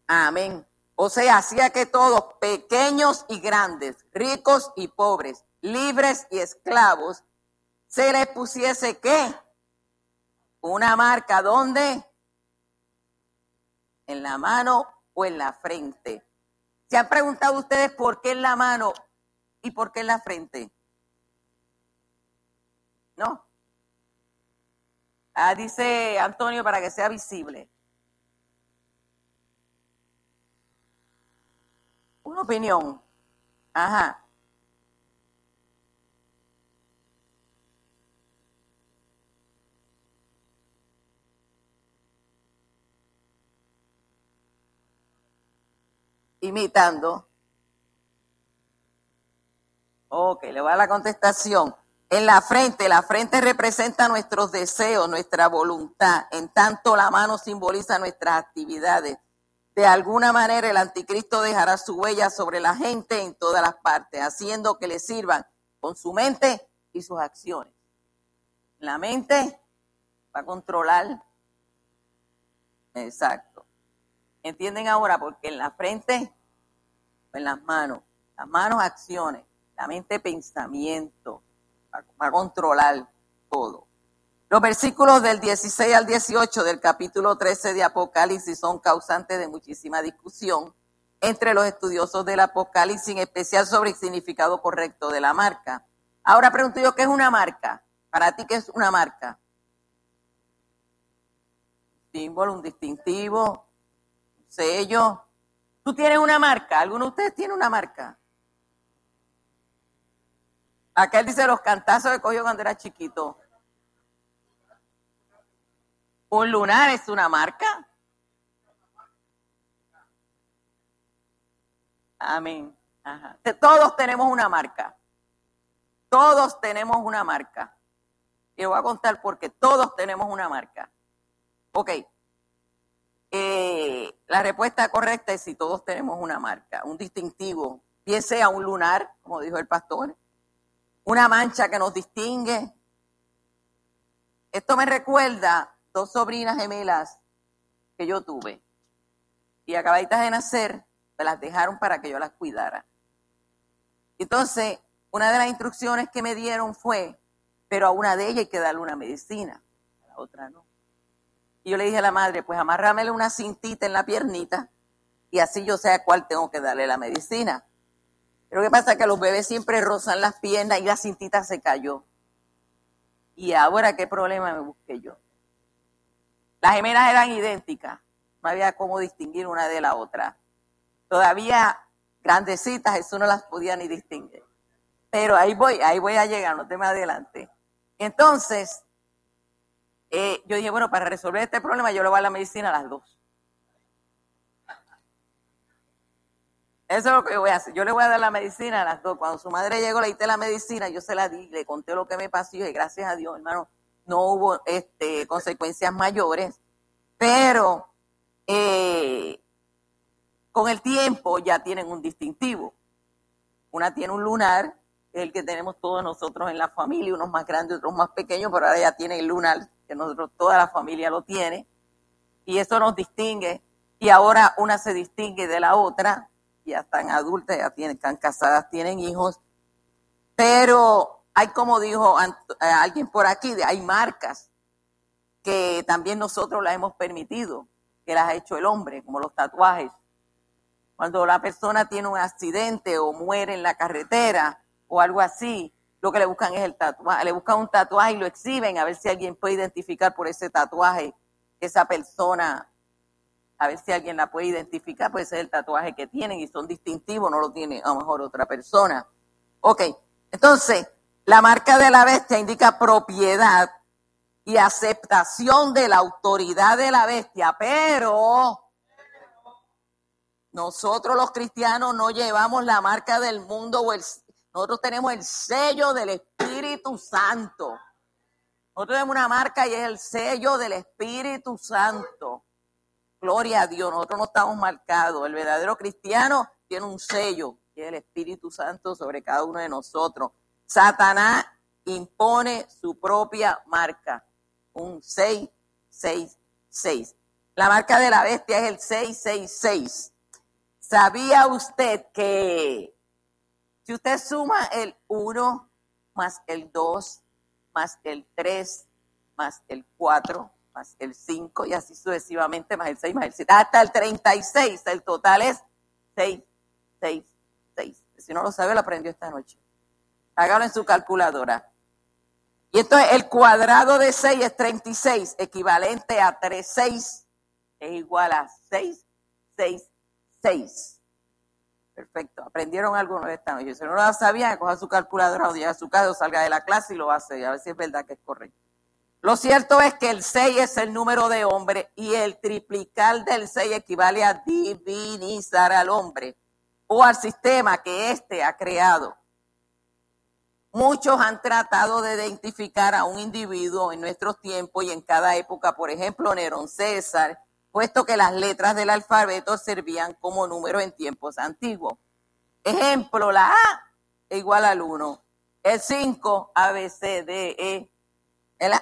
Amén. O sea, hacía que todos, pequeños y grandes, ricos y pobres, libres y esclavos, se les pusiese qué? Una marca, ¿dónde? En la mano o en la frente. ¿Se han preguntado ustedes por qué en la mano y por qué en la frente? No. Ah, dice Antonio para que sea visible. Una opinión. Ajá. Imitando. Ok, le voy a la contestación. En la frente, la frente representa nuestros deseos, nuestra voluntad. En tanto, la mano simboliza nuestras actividades. De alguna manera el anticristo dejará su huella sobre la gente en todas las partes, haciendo que le sirvan con su mente y sus acciones. La mente va a controlar. Exacto. ¿Entienden ahora? Porque en la frente, en las manos, las manos acciones, la mente pensamiento, va a controlar todo. Los versículos del 16 al 18 del capítulo 13 de Apocalipsis son causantes de muchísima discusión entre los estudiosos del Apocalipsis, en especial sobre el significado correcto de la marca. Ahora pregunto yo, ¿qué es una marca? Para ti, ¿qué es una marca? Símbolo, un distintivo, un sello. ¿Tú tienes una marca? ¿Alguno de ustedes tiene una marca? Aquel dice los cantazos que cogió cuando era chiquito. ¿Un lunar es una marca? Amén. Todos tenemos una marca. Todos tenemos una marca. Y voy a contar porque todos tenemos una marca. Ok. Eh, la respuesta correcta es si todos tenemos una marca, un distintivo, bien sea un lunar, como dijo el pastor, una mancha que nos distingue. Esto me recuerda dos sobrinas gemelas que yo tuve y acabaditas de nacer, me las dejaron para que yo las cuidara. Entonces, una de las instrucciones que me dieron fue, pero a una de ellas hay que darle una medicina, a la otra no. Y yo le dije a la madre, pues amárramele una cintita en la piernita y así yo sé a cuál tengo que darle la medicina. Pero ¿qué pasa? Que los bebés siempre rozan las piernas y la cintita se cayó. Y ahora, ¿qué problema me busqué yo? Las gemelas eran idénticas, no había cómo distinguir una de la otra. Todavía grandecitas, eso no las podía ni distinguir. Pero ahí voy, ahí voy a llegar, no te adelante. Entonces, eh, yo dije, bueno, para resolver este problema yo le voy a la medicina a las dos. Eso es lo que voy a hacer. Yo le voy a dar la medicina a las dos. Cuando su madre llegó, le diste la medicina, yo se la di, le conté lo que me pasó y dije, gracias a Dios, hermano, no hubo este, consecuencias mayores, pero eh, con el tiempo ya tienen un distintivo. Una tiene un lunar, el que tenemos todos nosotros en la familia, unos más grandes, otros más pequeños, pero ahora ya tiene el lunar, que nosotros, toda la familia lo tiene, y eso nos distingue, y ahora una se distingue de la otra, ya están adultas, ya tienen, están casadas, tienen hijos, pero hay como dijo eh, alguien por aquí, hay marcas que también nosotros las hemos permitido, que las ha hecho el hombre, como los tatuajes. Cuando la persona tiene un accidente o muere en la carretera o algo así, lo que le buscan es el tatuaje, le buscan un tatuaje y lo exhiben a ver si alguien puede identificar por ese tatuaje esa persona, a ver si alguien la puede identificar, pues ese es el tatuaje que tienen y son distintivos, no lo tiene a lo mejor otra persona. Ok, entonces, la marca de la bestia indica propiedad y aceptación de la autoridad de la bestia, pero nosotros los cristianos no llevamos la marca del mundo o el, nosotros tenemos el sello del Espíritu Santo. Nosotros tenemos una marca y es el sello del Espíritu Santo. Gloria a Dios, nosotros no estamos marcados. El verdadero cristiano tiene un sello, que es el Espíritu Santo sobre cada uno de nosotros. Satanás impone su propia marca un 666. La marca de la bestia es el 666. ¿Sabía usted que si usted suma el 1 más el 2 más el 3 más el 4 más el 5 y así sucesivamente más el 6 más el 7 hasta el 36, el total es 6, 6, 6. Si no lo sabe, lo aprendió esta noche. Hágalo en su calculadora. Y entonces el cuadrado de 6 es 36, equivalente a 3, 6 es igual a 6, 6, 6. Perfecto. Aprendieron algunos esta noche. Si no lo sabían, coja su calculadora o llegue a su casa o salga de la clase y lo hace y a ver si es verdad que es correcto. Lo cierto es que el 6 es el número de hombre y el triplicar del 6 equivale a divinizar al hombre o al sistema que éste ha creado. Muchos han tratado de identificar a un individuo en nuestros tiempos y en cada época, por ejemplo, Nerón César, puesto que las letras del alfabeto servían como números en tiempos antiguos. Ejemplo, la A igual al 1, el 5, A, B, C, D, E, el,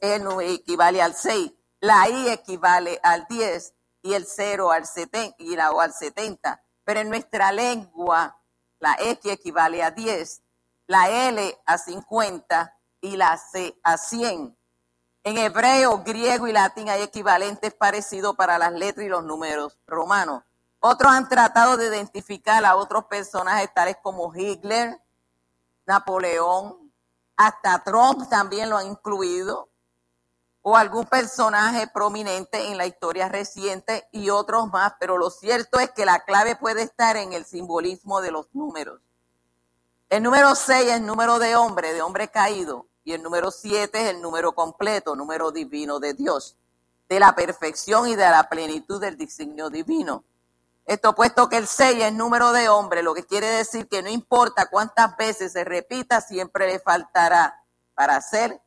el, equivale al 6, la I equivale al 10 y el 0 al 70 y la O al 70. Pero en nuestra lengua, la X equivale a 10 la L a 50 y la C a 100. En hebreo, griego y latín hay equivalentes parecidos para las letras y los números romanos. Otros han tratado de identificar a otros personajes tales como Hitler, Napoleón, hasta Trump también lo han incluido, o algún personaje prominente en la historia reciente y otros más, pero lo cierto es que la clave puede estar en el simbolismo de los números. El número 6 es número de hombre, de hombre caído. Y el número 7 es el número completo, número divino de Dios, de la perfección y de la plenitud del diseño divino. Esto puesto que el 6 es número de hombre, lo que quiere decir que no importa cuántas veces se repita, siempre le faltará para ser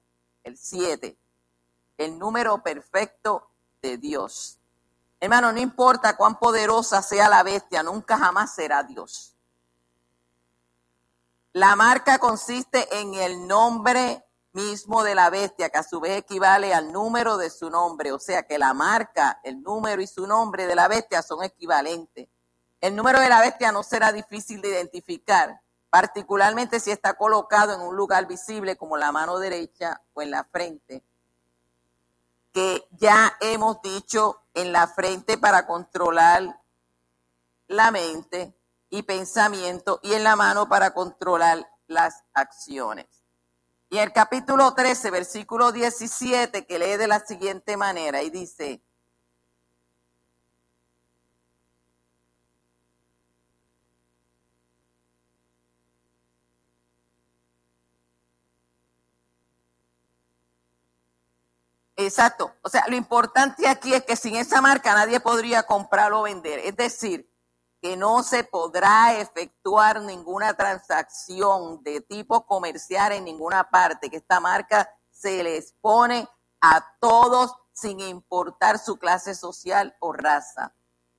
el 7, el número perfecto de Dios. Hermano, no importa cuán poderosa sea la bestia, nunca jamás será Dios. La marca consiste en el nombre mismo de la bestia, que a su vez equivale al número de su nombre. O sea que la marca, el número y su nombre de la bestia son equivalentes. El número de la bestia no será difícil de identificar, particularmente si está colocado en un lugar visible como la mano derecha o en la frente, que ya hemos dicho en la frente para controlar la mente y pensamiento y en la mano para controlar las acciones. Y el capítulo 13, versículo 17, que lee de la siguiente manera y dice, Exacto. O sea, lo importante aquí es que sin esa marca nadie podría comprar o vender. Es decir, que no se podrá efectuar ninguna transacción de tipo comercial en ninguna parte, que esta marca se le expone a todos sin importar su clase social o raza.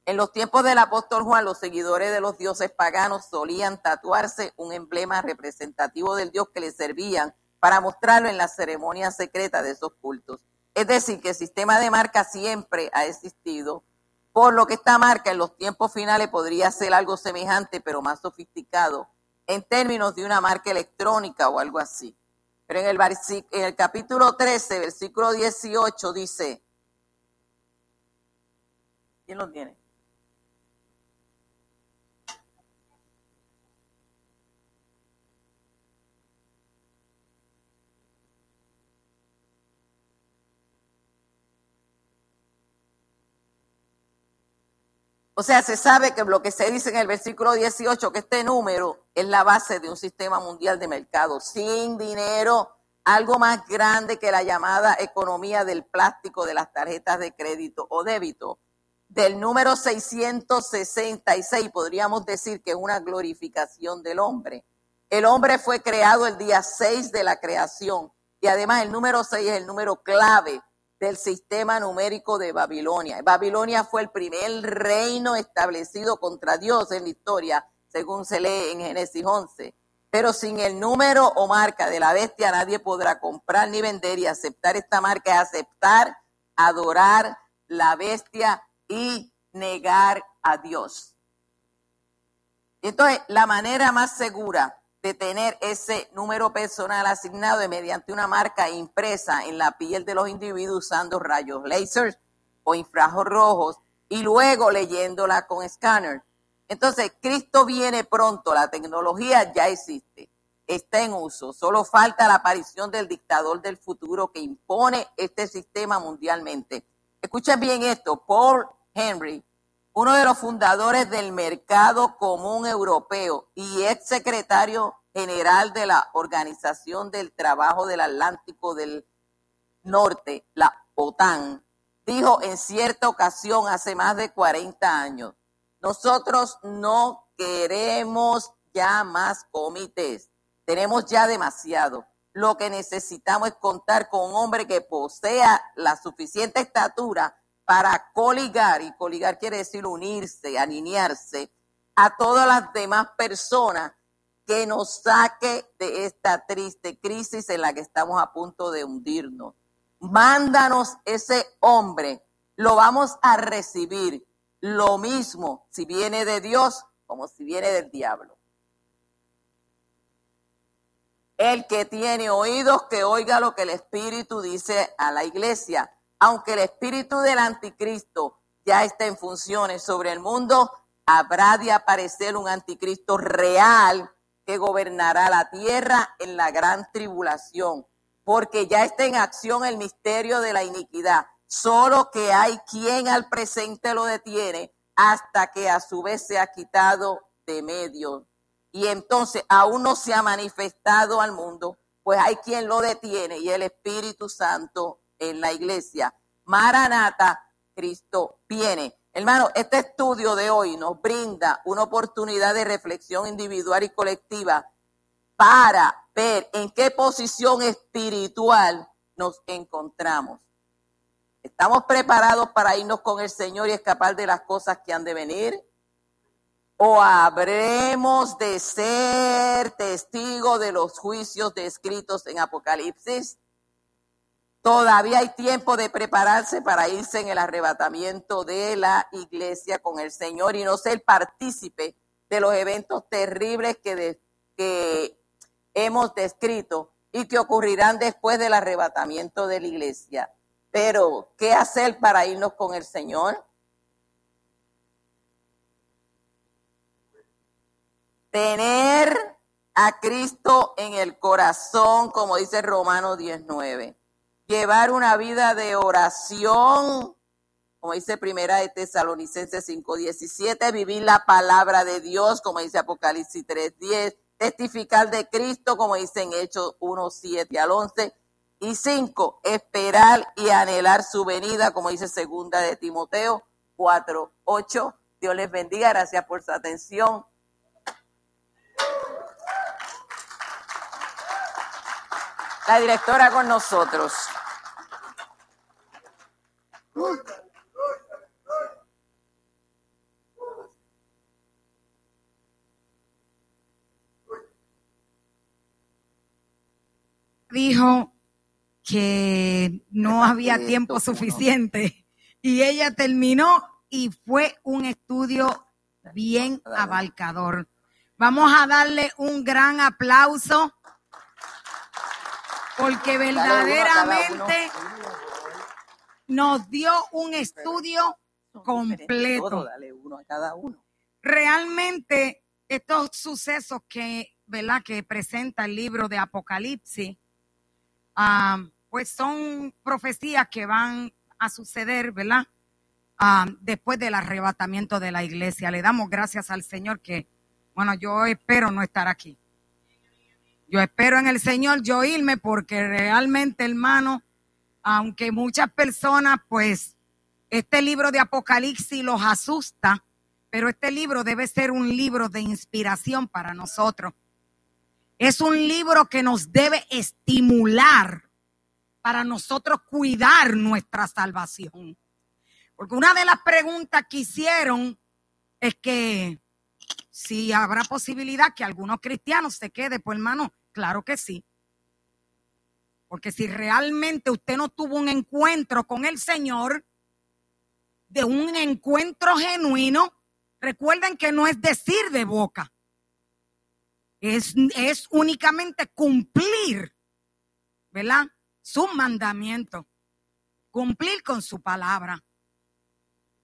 En los tiempos del apóstol Juan, los seguidores de los dioses paganos solían tatuarse un emblema representativo del dios que les servían para mostrarlo en la ceremonia secreta de esos cultos. Es decir, que el sistema de marca siempre ha existido por lo que esta marca en los tiempos finales podría ser algo semejante, pero más sofisticado en términos de una marca electrónica o algo así. Pero en el, en el capítulo 13, versículo 18 dice, ¿quién lo tiene? O sea, se sabe que lo que se dice en el versículo 18, que este número es la base de un sistema mundial de mercado. Sin dinero, algo más grande que la llamada economía del plástico de las tarjetas de crédito o débito. Del número 666 podríamos decir que es una glorificación del hombre. El hombre fue creado el día 6 de la creación y además el número 6 es el número clave del sistema numérico de Babilonia. Babilonia fue el primer reino establecido contra Dios en la historia, según se lee en Génesis 11. Pero sin el número o marca de la bestia nadie podrá comprar ni vender y aceptar esta marca aceptar, adorar la bestia y negar a Dios. Entonces, la manera más segura de tener ese número personal asignado mediante una marca impresa en la piel de los individuos usando rayos láser o infrarrojos y luego leyéndola con escáner. Entonces, Cristo viene pronto, la tecnología ya existe, está en uso, solo falta la aparición del dictador del futuro que impone este sistema mundialmente. Escuchen bien esto, Paul Henry uno de los fundadores del Mercado Común Europeo y ex secretario general de la Organización del Trabajo del Atlántico del Norte, la OTAN, dijo en cierta ocasión hace más de 40 años, nosotros no queremos ya más comités, tenemos ya demasiado. Lo que necesitamos es contar con un hombre que posea la suficiente estatura para coligar, y coligar quiere decir unirse, alinearse a todas las demás personas que nos saque de esta triste crisis en la que estamos a punto de hundirnos. Mándanos ese hombre, lo vamos a recibir lo mismo si viene de Dios como si viene del diablo. El que tiene oídos, que oiga lo que el Espíritu dice a la iglesia aunque el espíritu del anticristo ya está en funciones sobre el mundo, habrá de aparecer un anticristo real que gobernará la tierra en la gran tribulación, porque ya está en acción el misterio de la iniquidad, solo que hay quien al presente lo detiene hasta que a su vez se ha quitado de medio. Y entonces aún no se ha manifestado al mundo, pues hay quien lo detiene y el Espíritu Santo en la iglesia. Maranata, Cristo viene. Hermano, este estudio de hoy nos brinda una oportunidad de reflexión individual y colectiva para ver en qué posición espiritual nos encontramos. ¿Estamos preparados para irnos con el Señor y escapar de las cosas que han de venir? ¿O habremos de ser testigos de los juicios descritos en Apocalipsis? Todavía hay tiempo de prepararse para irse en el arrebatamiento de la iglesia con el Señor y no ser partícipe de los eventos terribles que, hemos descrito y que ocurrirán después del arrebatamiento de la iglesia. Pero, ¿qué hacer para irnos con el Señor? Tener a Cristo en el corazón, como dice Romano 19 llevar una vida de oración, como dice Primera de Tesalonicenses 5:17, vivir la palabra de Dios, como dice Apocalipsis 3:10, testificar de Cristo, como dice en Hechos 1:7 al 11, y 5, esperar y anhelar su venida, como dice Segunda de Timoteo 4:8. Dios les bendiga, gracias por su atención. La directora con nosotros. Dijo que no había tiempo suficiente. Y ella terminó y fue un estudio bien abarcador. Vamos a darle un gran aplauso porque verdaderamente nos dio un estudio completo. Dale uno a cada uno. Realmente estos sucesos que, ¿verdad? que presenta el libro de Apocalipsis, pues son profecías que van a suceder, ¿verdad? Después del arrebatamiento de la iglesia. Le damos gracias al Señor que bueno, yo espero no estar aquí. Yo espero en el Señor yo irme porque realmente, hermano, aunque muchas personas, pues, este libro de Apocalipsis los asusta, pero este libro debe ser un libro de inspiración para nosotros. Es un libro que nos debe estimular para nosotros cuidar nuestra salvación. Porque una de las preguntas que hicieron es que si habrá posibilidad que algunos cristianos se quede, pues hermano, claro que sí. Porque si realmente usted no tuvo un encuentro con el Señor, de un encuentro genuino, recuerden que no es decir de boca, es, es únicamente cumplir, ¿verdad? Su mandamiento, cumplir con su palabra.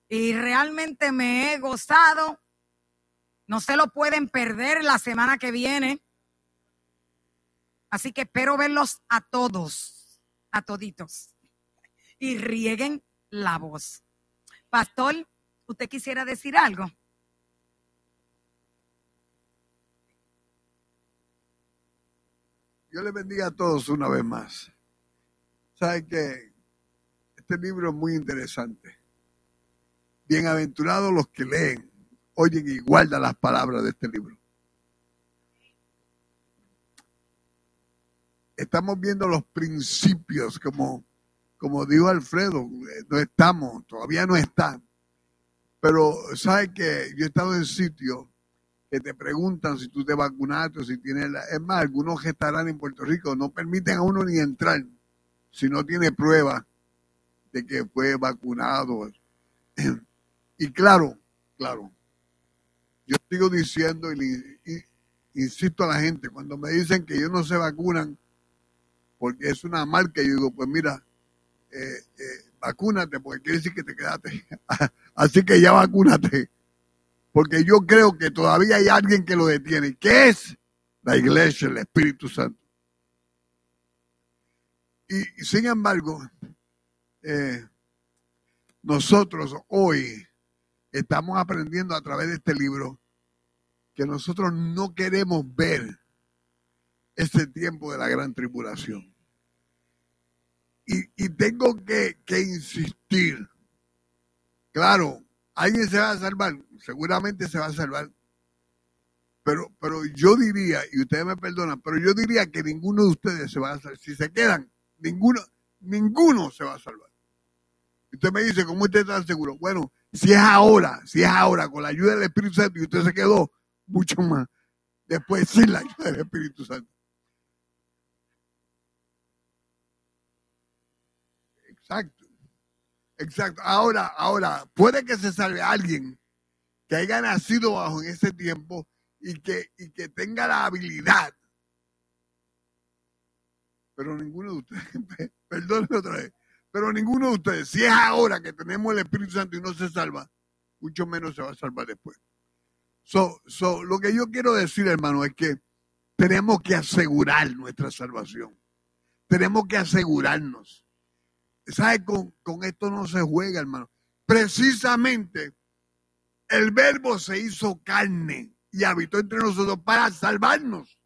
Y realmente me he gozado no se lo pueden perder la semana que viene. Así que espero verlos a todos, a toditos. Y rieguen la voz. Pastor, ¿usted quisiera decir algo? Yo le bendiga a todos una vez más. Sabe que este libro es muy interesante. Bienaventurados los que leen oyen y guardan las palabras de este libro. Estamos viendo los principios, como, como dijo Alfredo, eh, no estamos, todavía no están. Pero sabe que yo he estado en sitios que te preguntan si tú te vacunaste o si tienes la... Es más, algunos que estarán en Puerto Rico no permiten a uno ni entrar si no tiene prueba de que fue vacunado. Y claro, claro, yo sigo diciendo y, insisto a la gente, cuando me dicen que ellos no se vacunan porque es una marca, yo digo, pues mira, eh, eh, vacúnate porque quiere decir que te quedaste. Así que ya vacúnate. Porque yo creo que todavía hay alguien que lo detiene. ¿Qué es? La iglesia, el Espíritu Santo. Y, sin embargo, eh, nosotros hoy estamos aprendiendo a través de este libro que nosotros no queremos ver ese tiempo de la gran tribulación. Y, tengo que, insistir. Claro, alguien se va a salvar, seguramente se va a salvar. Pero, pero yo diría, y ustedes me perdonan, pero yo diría que ninguno de ustedes se va a salvar. Si se quedan, ninguno, ninguno se va a salvar. Usted me dice, ¿cómo usted está seguro? Bueno, si es ahora, si es ahora, con la ayuda del Espíritu Santo y usted se quedó, mucho más. Después sin la ayuda del Espíritu Santo. Exacto. Exacto. Ahora, ahora, puede que se salve alguien que haya nacido bajo en ese tiempo y que, y que tenga la habilidad. Pero ninguno de ustedes, perdónenme otra vez, pero ninguno de ustedes, si es ahora que tenemos el Espíritu Santo y no se salva, mucho menos se va a salvar después. So, so, lo que yo quiero decir, hermano, es que tenemos que asegurar nuestra salvación. Tenemos que asegurarnos. ¿Sabe? Con, con esto no se juega, hermano. Precisamente el verbo se hizo carne y habitó entre nosotros para salvarnos.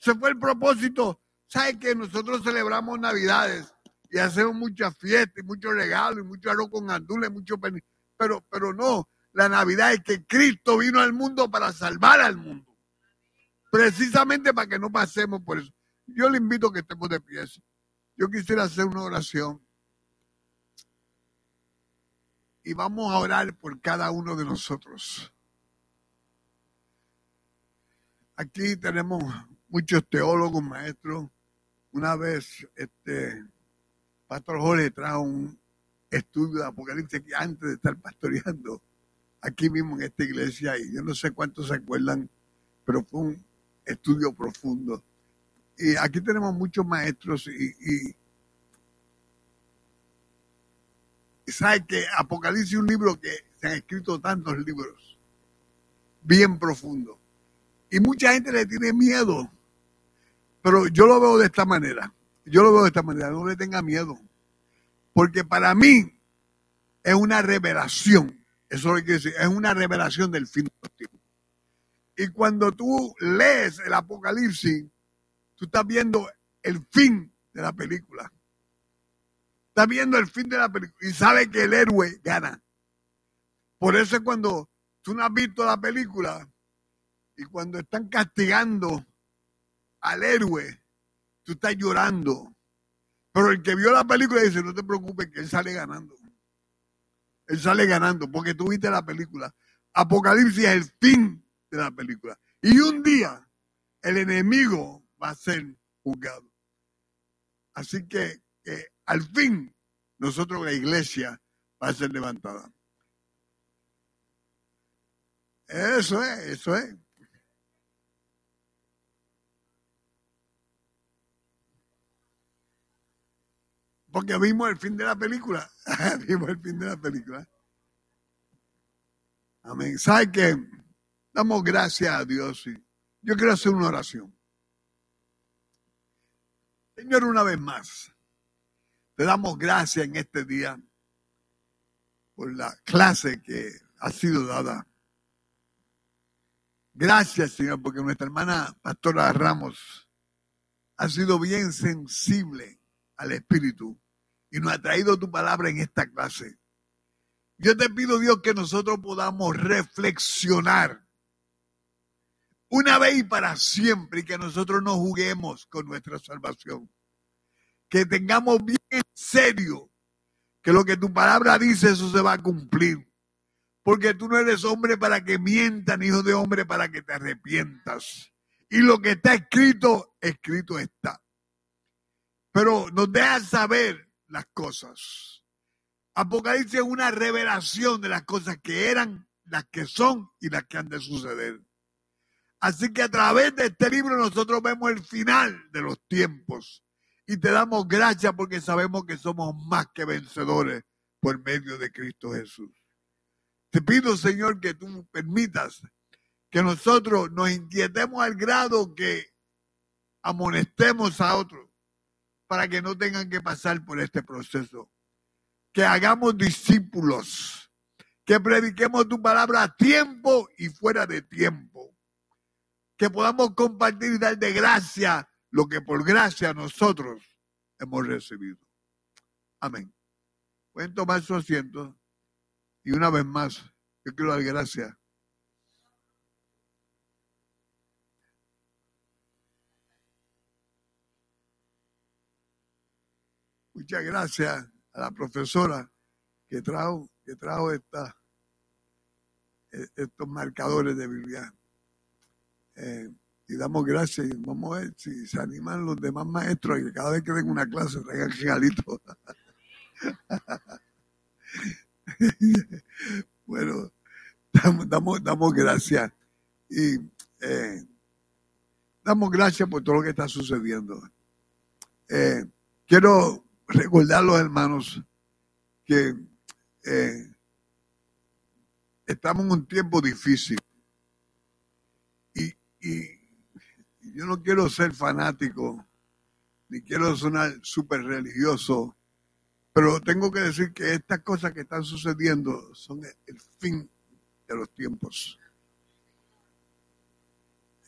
Ese fue el propósito. ¿Sabe que nosotros celebramos Navidades? y hacemos muchas fiestas y muchos regalos y mucho arroz con andules, mucho pero, pero no, la Navidad es que Cristo vino al mundo para salvar al mundo. Precisamente para que no pasemos por eso. Yo le invito a que estemos de pie. Yo quisiera hacer una oración. Y vamos a orar por cada uno de nosotros. Aquí tenemos muchos teólogos, maestros. Una vez, este, Pastor Jorge trajo un estudio de Apocalipsis antes de estar pastoreando aquí mismo en esta iglesia y yo no sé cuántos se acuerdan pero fue un estudio profundo. Y aquí tenemos muchos maestros y, y sabe que Apocalipsis es un libro que se han escrito tantos libros, bien profundo. Y mucha gente le tiene miedo, pero yo lo veo de esta manera. Yo lo veo de esta manera, no le tenga miedo. Porque para mí es una revelación. Eso lo que quiere decir, es una revelación del fin de los tiempos. Y cuando tú lees el Apocalipsis, tú estás viendo el fin de la película. Estás viendo el fin de la película y sabes que el héroe gana. Por eso es cuando tú no has visto la película y cuando están castigando al héroe, tú estás llorando. Pero el que vio la película dice, no te preocupes, que él sale ganando. Él sale ganando porque tú viste la película. Apocalipsis es el fin de la película. Y un día el enemigo va a ser juzgado. Así que, al fin nosotros la iglesia va a ser levantada. Eso es, eso es. Porque vimos el fin de la película. vimos el fin de la película. Amén. ¿Sabe que Damos gracias a Dios. Yo quiero hacer una oración. Señor, una vez más, te damos gracias en este día por la clase que ha sido dada. Gracias, Señor, porque nuestra hermana Pastora Ramos ha sido bien sensible al Espíritu y nos ha traído tu palabra en esta clase. Yo te pido, Dios, que nosotros podamos reflexionar una vez y para siempre y que nosotros no juguemos con nuestra salvación. Que tengamos bien en serio que lo que tu palabra dice, eso se va a cumplir. Porque tú no eres hombre para que mientan, hijo de hombre para que te arrepientas. Y lo que está escrito, escrito está. Pero nos deja saber las cosas. Apocalipsis es una revelación de las cosas que eran, las que son y las que han de suceder. Así que a través de este libro nosotros vemos el final de los tiempos y te damos gracias porque sabemos que somos más que vencedores por medio de Cristo Jesús. Te pido, Señor, que tú permitas que nosotros nos inquietemos al grado que amonestemos a otros para que no tengan que pasar por este proceso. Que hagamos discípulos, que prediquemos tu palabra a tiempo y fuera de tiempo que podamos compartir y dar de gracia lo que por gracia nosotros hemos recibido. Amén. Pueden tomar su asiento y una vez más, yo quiero dar gracias. Muchas gracias a la profesora que trajo, que trajo esta, e-, estos marcadores de Biblia. Eh, y damos gracias y vamos a ver si se animan los demás maestros y que cada vez que den una clase traigan regalito. bueno, damos, damos, gracias y eh, damos gracias por todo lo que está sucediendo. Eh, quiero recordar a los hermanos que estamos en un tiempo difícil y yo no quiero ser fanático, ni quiero sonar súper religioso, pero tengo que decir que estas cosas que están sucediendo son el fin de los tiempos.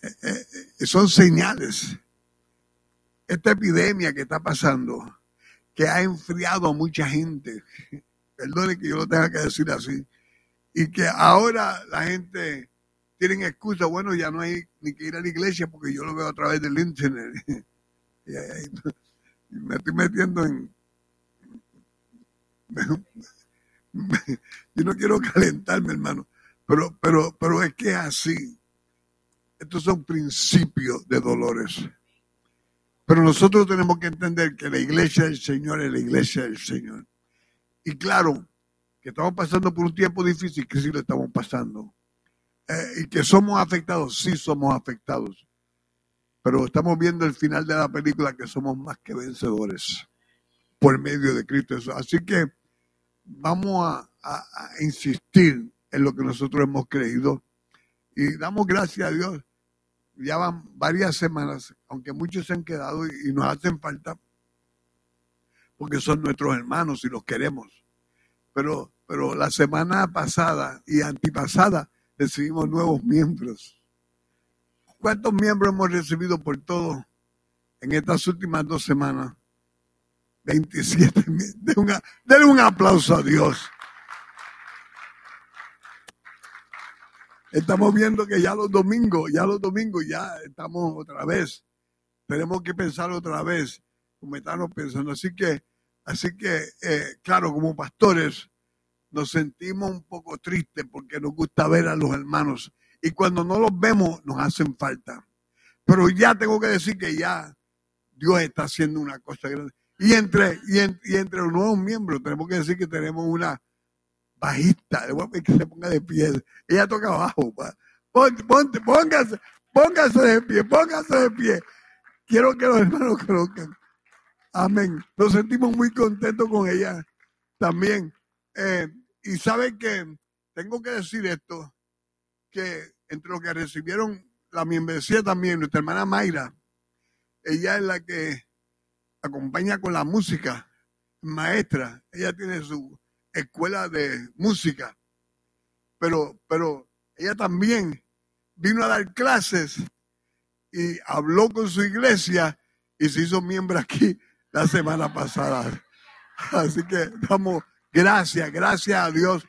Eh, eh, eh, son señales. Esta epidemia que está pasando, que ha enfriado a mucha gente, perdone que yo lo tenga que decir así, y que ahora la gente tienen excusa, bueno, ya no hay ni que ir a la iglesia porque yo lo veo a través del internet. y, me estoy metiendo en... yo no quiero calentarme, hermano, pero, pero, pero es que es así. Estos son principios de dolores. Pero nosotros tenemos que entender que la iglesia del Señor es la iglesia del Señor. Y claro, que estamos pasando por un tiempo difícil, que sí lo estamos pasando eh, y que somos afectados, sí somos afectados. Pero estamos viendo el final de la película que somos más que vencedores por medio de Cristo. Así que vamos a insistir en lo que nosotros hemos creído y damos gracias a Dios. Ya van varias semanas, aunque muchos se han quedado y, y nos hacen falta, porque son nuestros hermanos y los queremos. Pero, pero la semana pasada y antipasada recibimos nuevos miembros. ¿Cuántos miembros hemos recibido por todo en estas últimas dos semanas? 27 mil. Denle un, denle un aplauso a Dios. Estamos viendo que ya los domingos, ya los domingos, ya estamos otra vez. Tenemos que pensar otra vez, como estamos pensando. Así que, así que, eh, claro, como pastores, nos sentimos un poco tristes porque nos gusta ver a los hermanos. Y cuando no los vemos, nos hacen falta. Pero ya tengo que decir que ya Dios está haciendo una cosa grande. Y entre, y, en- y entre los nuevos miembros, tenemos que decir que tenemos una bajista. Que se ponga de pie. Ella toca abajo. Ponte, ponte, póngase, póngase de pie, póngase de pie. Quiero que los hermanos conozcan. Amén. Nos sentimos muy contentos con ella también. Eh, y saben que tengo que decir esto, que entre los que recibieron la membresía también, nuestra hermana Mayra, ella es la que acompaña con la música, maestra, ella tiene su escuela de música, pero, pero ella también vino a dar clases y habló con su iglesia y se hizo miembro aquí la semana pasada. Así que damos gracias, gracias a Dios